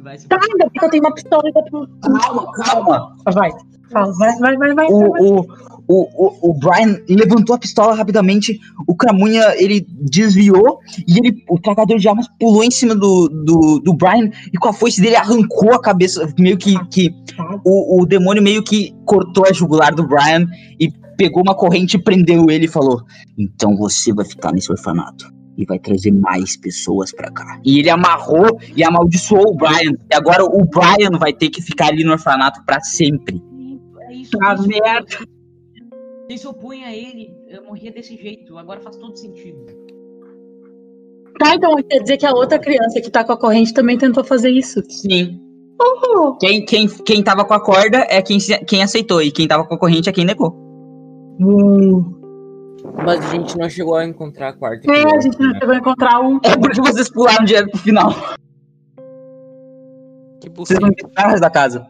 vai Tá, ainda bem que eu tenho uma pistola pra. Calma, calma. Vai, vai, vai, vai, vai. O, o, o, o, Brian levantou a pistola rapidamente, o Cramunha ele desviou e ele, o tragador de armas pulou em cima do, do, do Brian e com a foice dele arrancou a cabeça, meio que, que o, o demônio meio que cortou a jugular do Brian e pegou uma corrente e prendeu ele e falou: Então você vai ficar nesse orfanato. E vai trazer mais pessoas pra cá. E ele amarrou e amaldiçoou o Brian. E agora o Brian vai ter que ficar ali no orfanato pra sempre. É isso, Tá isso. merda. Quem se opõe a ele, eu morria desse jeito. Agora faz todo sentido. Tá, então quer dizer que a outra criança que tá com a corrente também tentou fazer isso. Sim. Quem, quem, quem tava com a corda é quem, quem aceitou, e quem tava com a corrente é quem negou. Mas a gente não chegou a encontrar a quarta É, a gente não né? chegou a encontrar um. É porque vocês pularam direto pro final. Que Vocês buceta. não viram o resto da casa.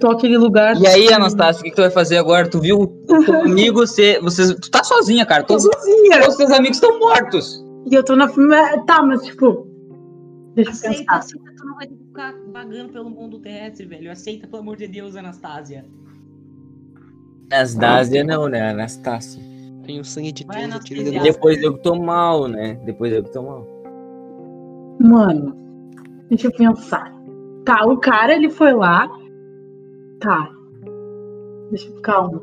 Tô aquele lugar. E aí, Anastácia, o que, que tu vai fazer agora? Tu viu o teu amigo, você, vocês, tu tá sozinha, cara. Todos, todos os teus amigos estão mortos. E eu tô na. Tá, mas tipo. Deixa eu Aceita, pensar. aceita, tu não vai ter que ficar vagando pelo mundo terrestre, velho. Aceita, pelo amor de Deus, Anastasia. Anastácia não, né? Anastácia. Tem o sangue de Vai, Deus, de Depois eu que tô mal, né? Depois eu que tô mal. Mano, deixa eu pensar. Tá, o cara ele foi lá. Tá. Deixa eu. Calma.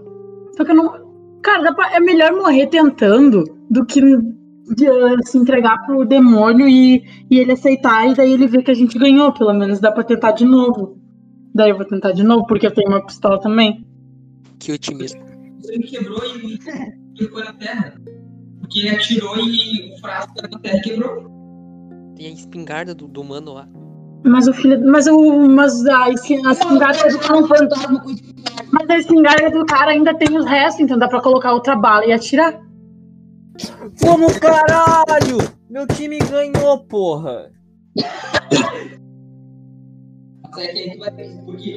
Só que eu não. Cara, dá pra- é melhor morrer tentando do que de, eh, se entregar pro demônio e, e ele aceitar e daí ele ver que a gente ganhou. Pelo menos dá pra tentar de novo. Daí eu vou tentar de novo, porque eu tenho uma pistola também. Que otimismo. Você me quebrou e ficou na terra. Porque ele atirou e o frasco na terra quebrou. tem a espingarda do, do mano lá. Mas o filho. Mas o. Mas a, a espingarda do cara. Mas a espingarda do cara ainda tem os restos, então dá pra colocar outra bala e atirar. Como caralho! Meu time ganhou, porra!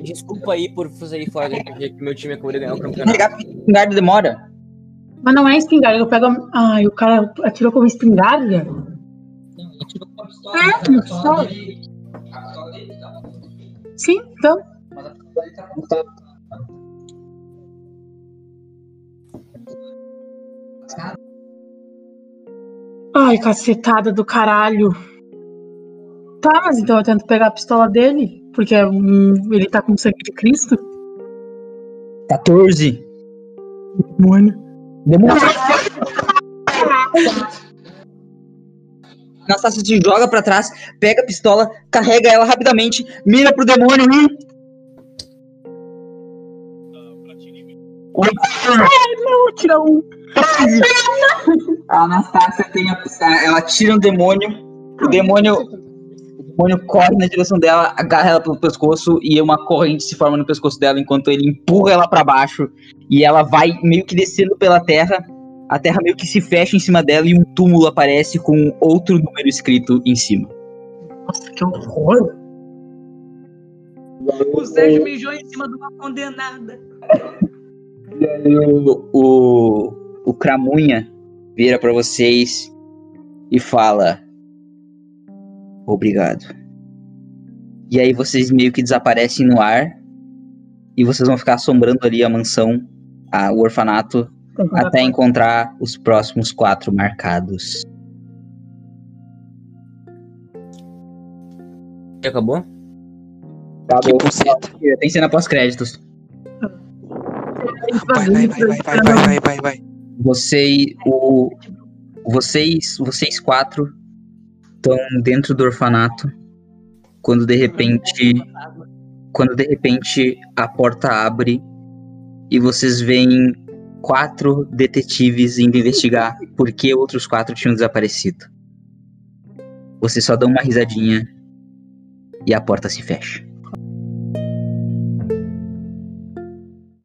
Desculpa aí por sair fora que meu time acabou de ganhar o campeonato. Com espingarda demora. Mas não é espingarda, eu pego. a- Ai, o cara atirou com uma espingarda? É, uma pistola. Sim, então. Ai, cacetada do caralho. Tá, mas então eu tento pegar a pistola dele, porque hum, ele tá com sangue de Cristo. 14. Demônio. Demônio. Anastácia se joga pra trás, pega a pistola, carrega ela rapidamente, mira pro demônio e. Não, tira um. A Anastácia tem a pistola, ela tira um demônio, o demônio, o demônio corre na direção dela, agarra ela pelo pescoço e uma corrente se forma no pescoço dela enquanto ele empurra ela pra baixo e ela vai meio que descendo pela terra. A terra meio que se fecha em cima dela e um túmulo aparece com outro número escrito em cima. Nossa, que horror. O Sérgio mijou em cima de uma condenada. E aí o, o, o Cramunha vira pra vocês e fala: Obrigado. E aí vocês meio que desaparecem no ar e vocês vão ficar assombrando ali a mansão, a, o orfanato, até encontrar os próximos quatro marcados. Já acabou? Que buceta. Tem cena pós-créditos. Vai, vai, vai, vai, vai, vai, vai, vai, vai. Você, o, vocês, vocês quatro estão dentro do orfanato quando de repente, quando de repente a porta abre e vocês veem quatro detetives indo investigar por que outros quatro tinham desaparecido. Vocês só dão uma risadinha e a porta se fecha.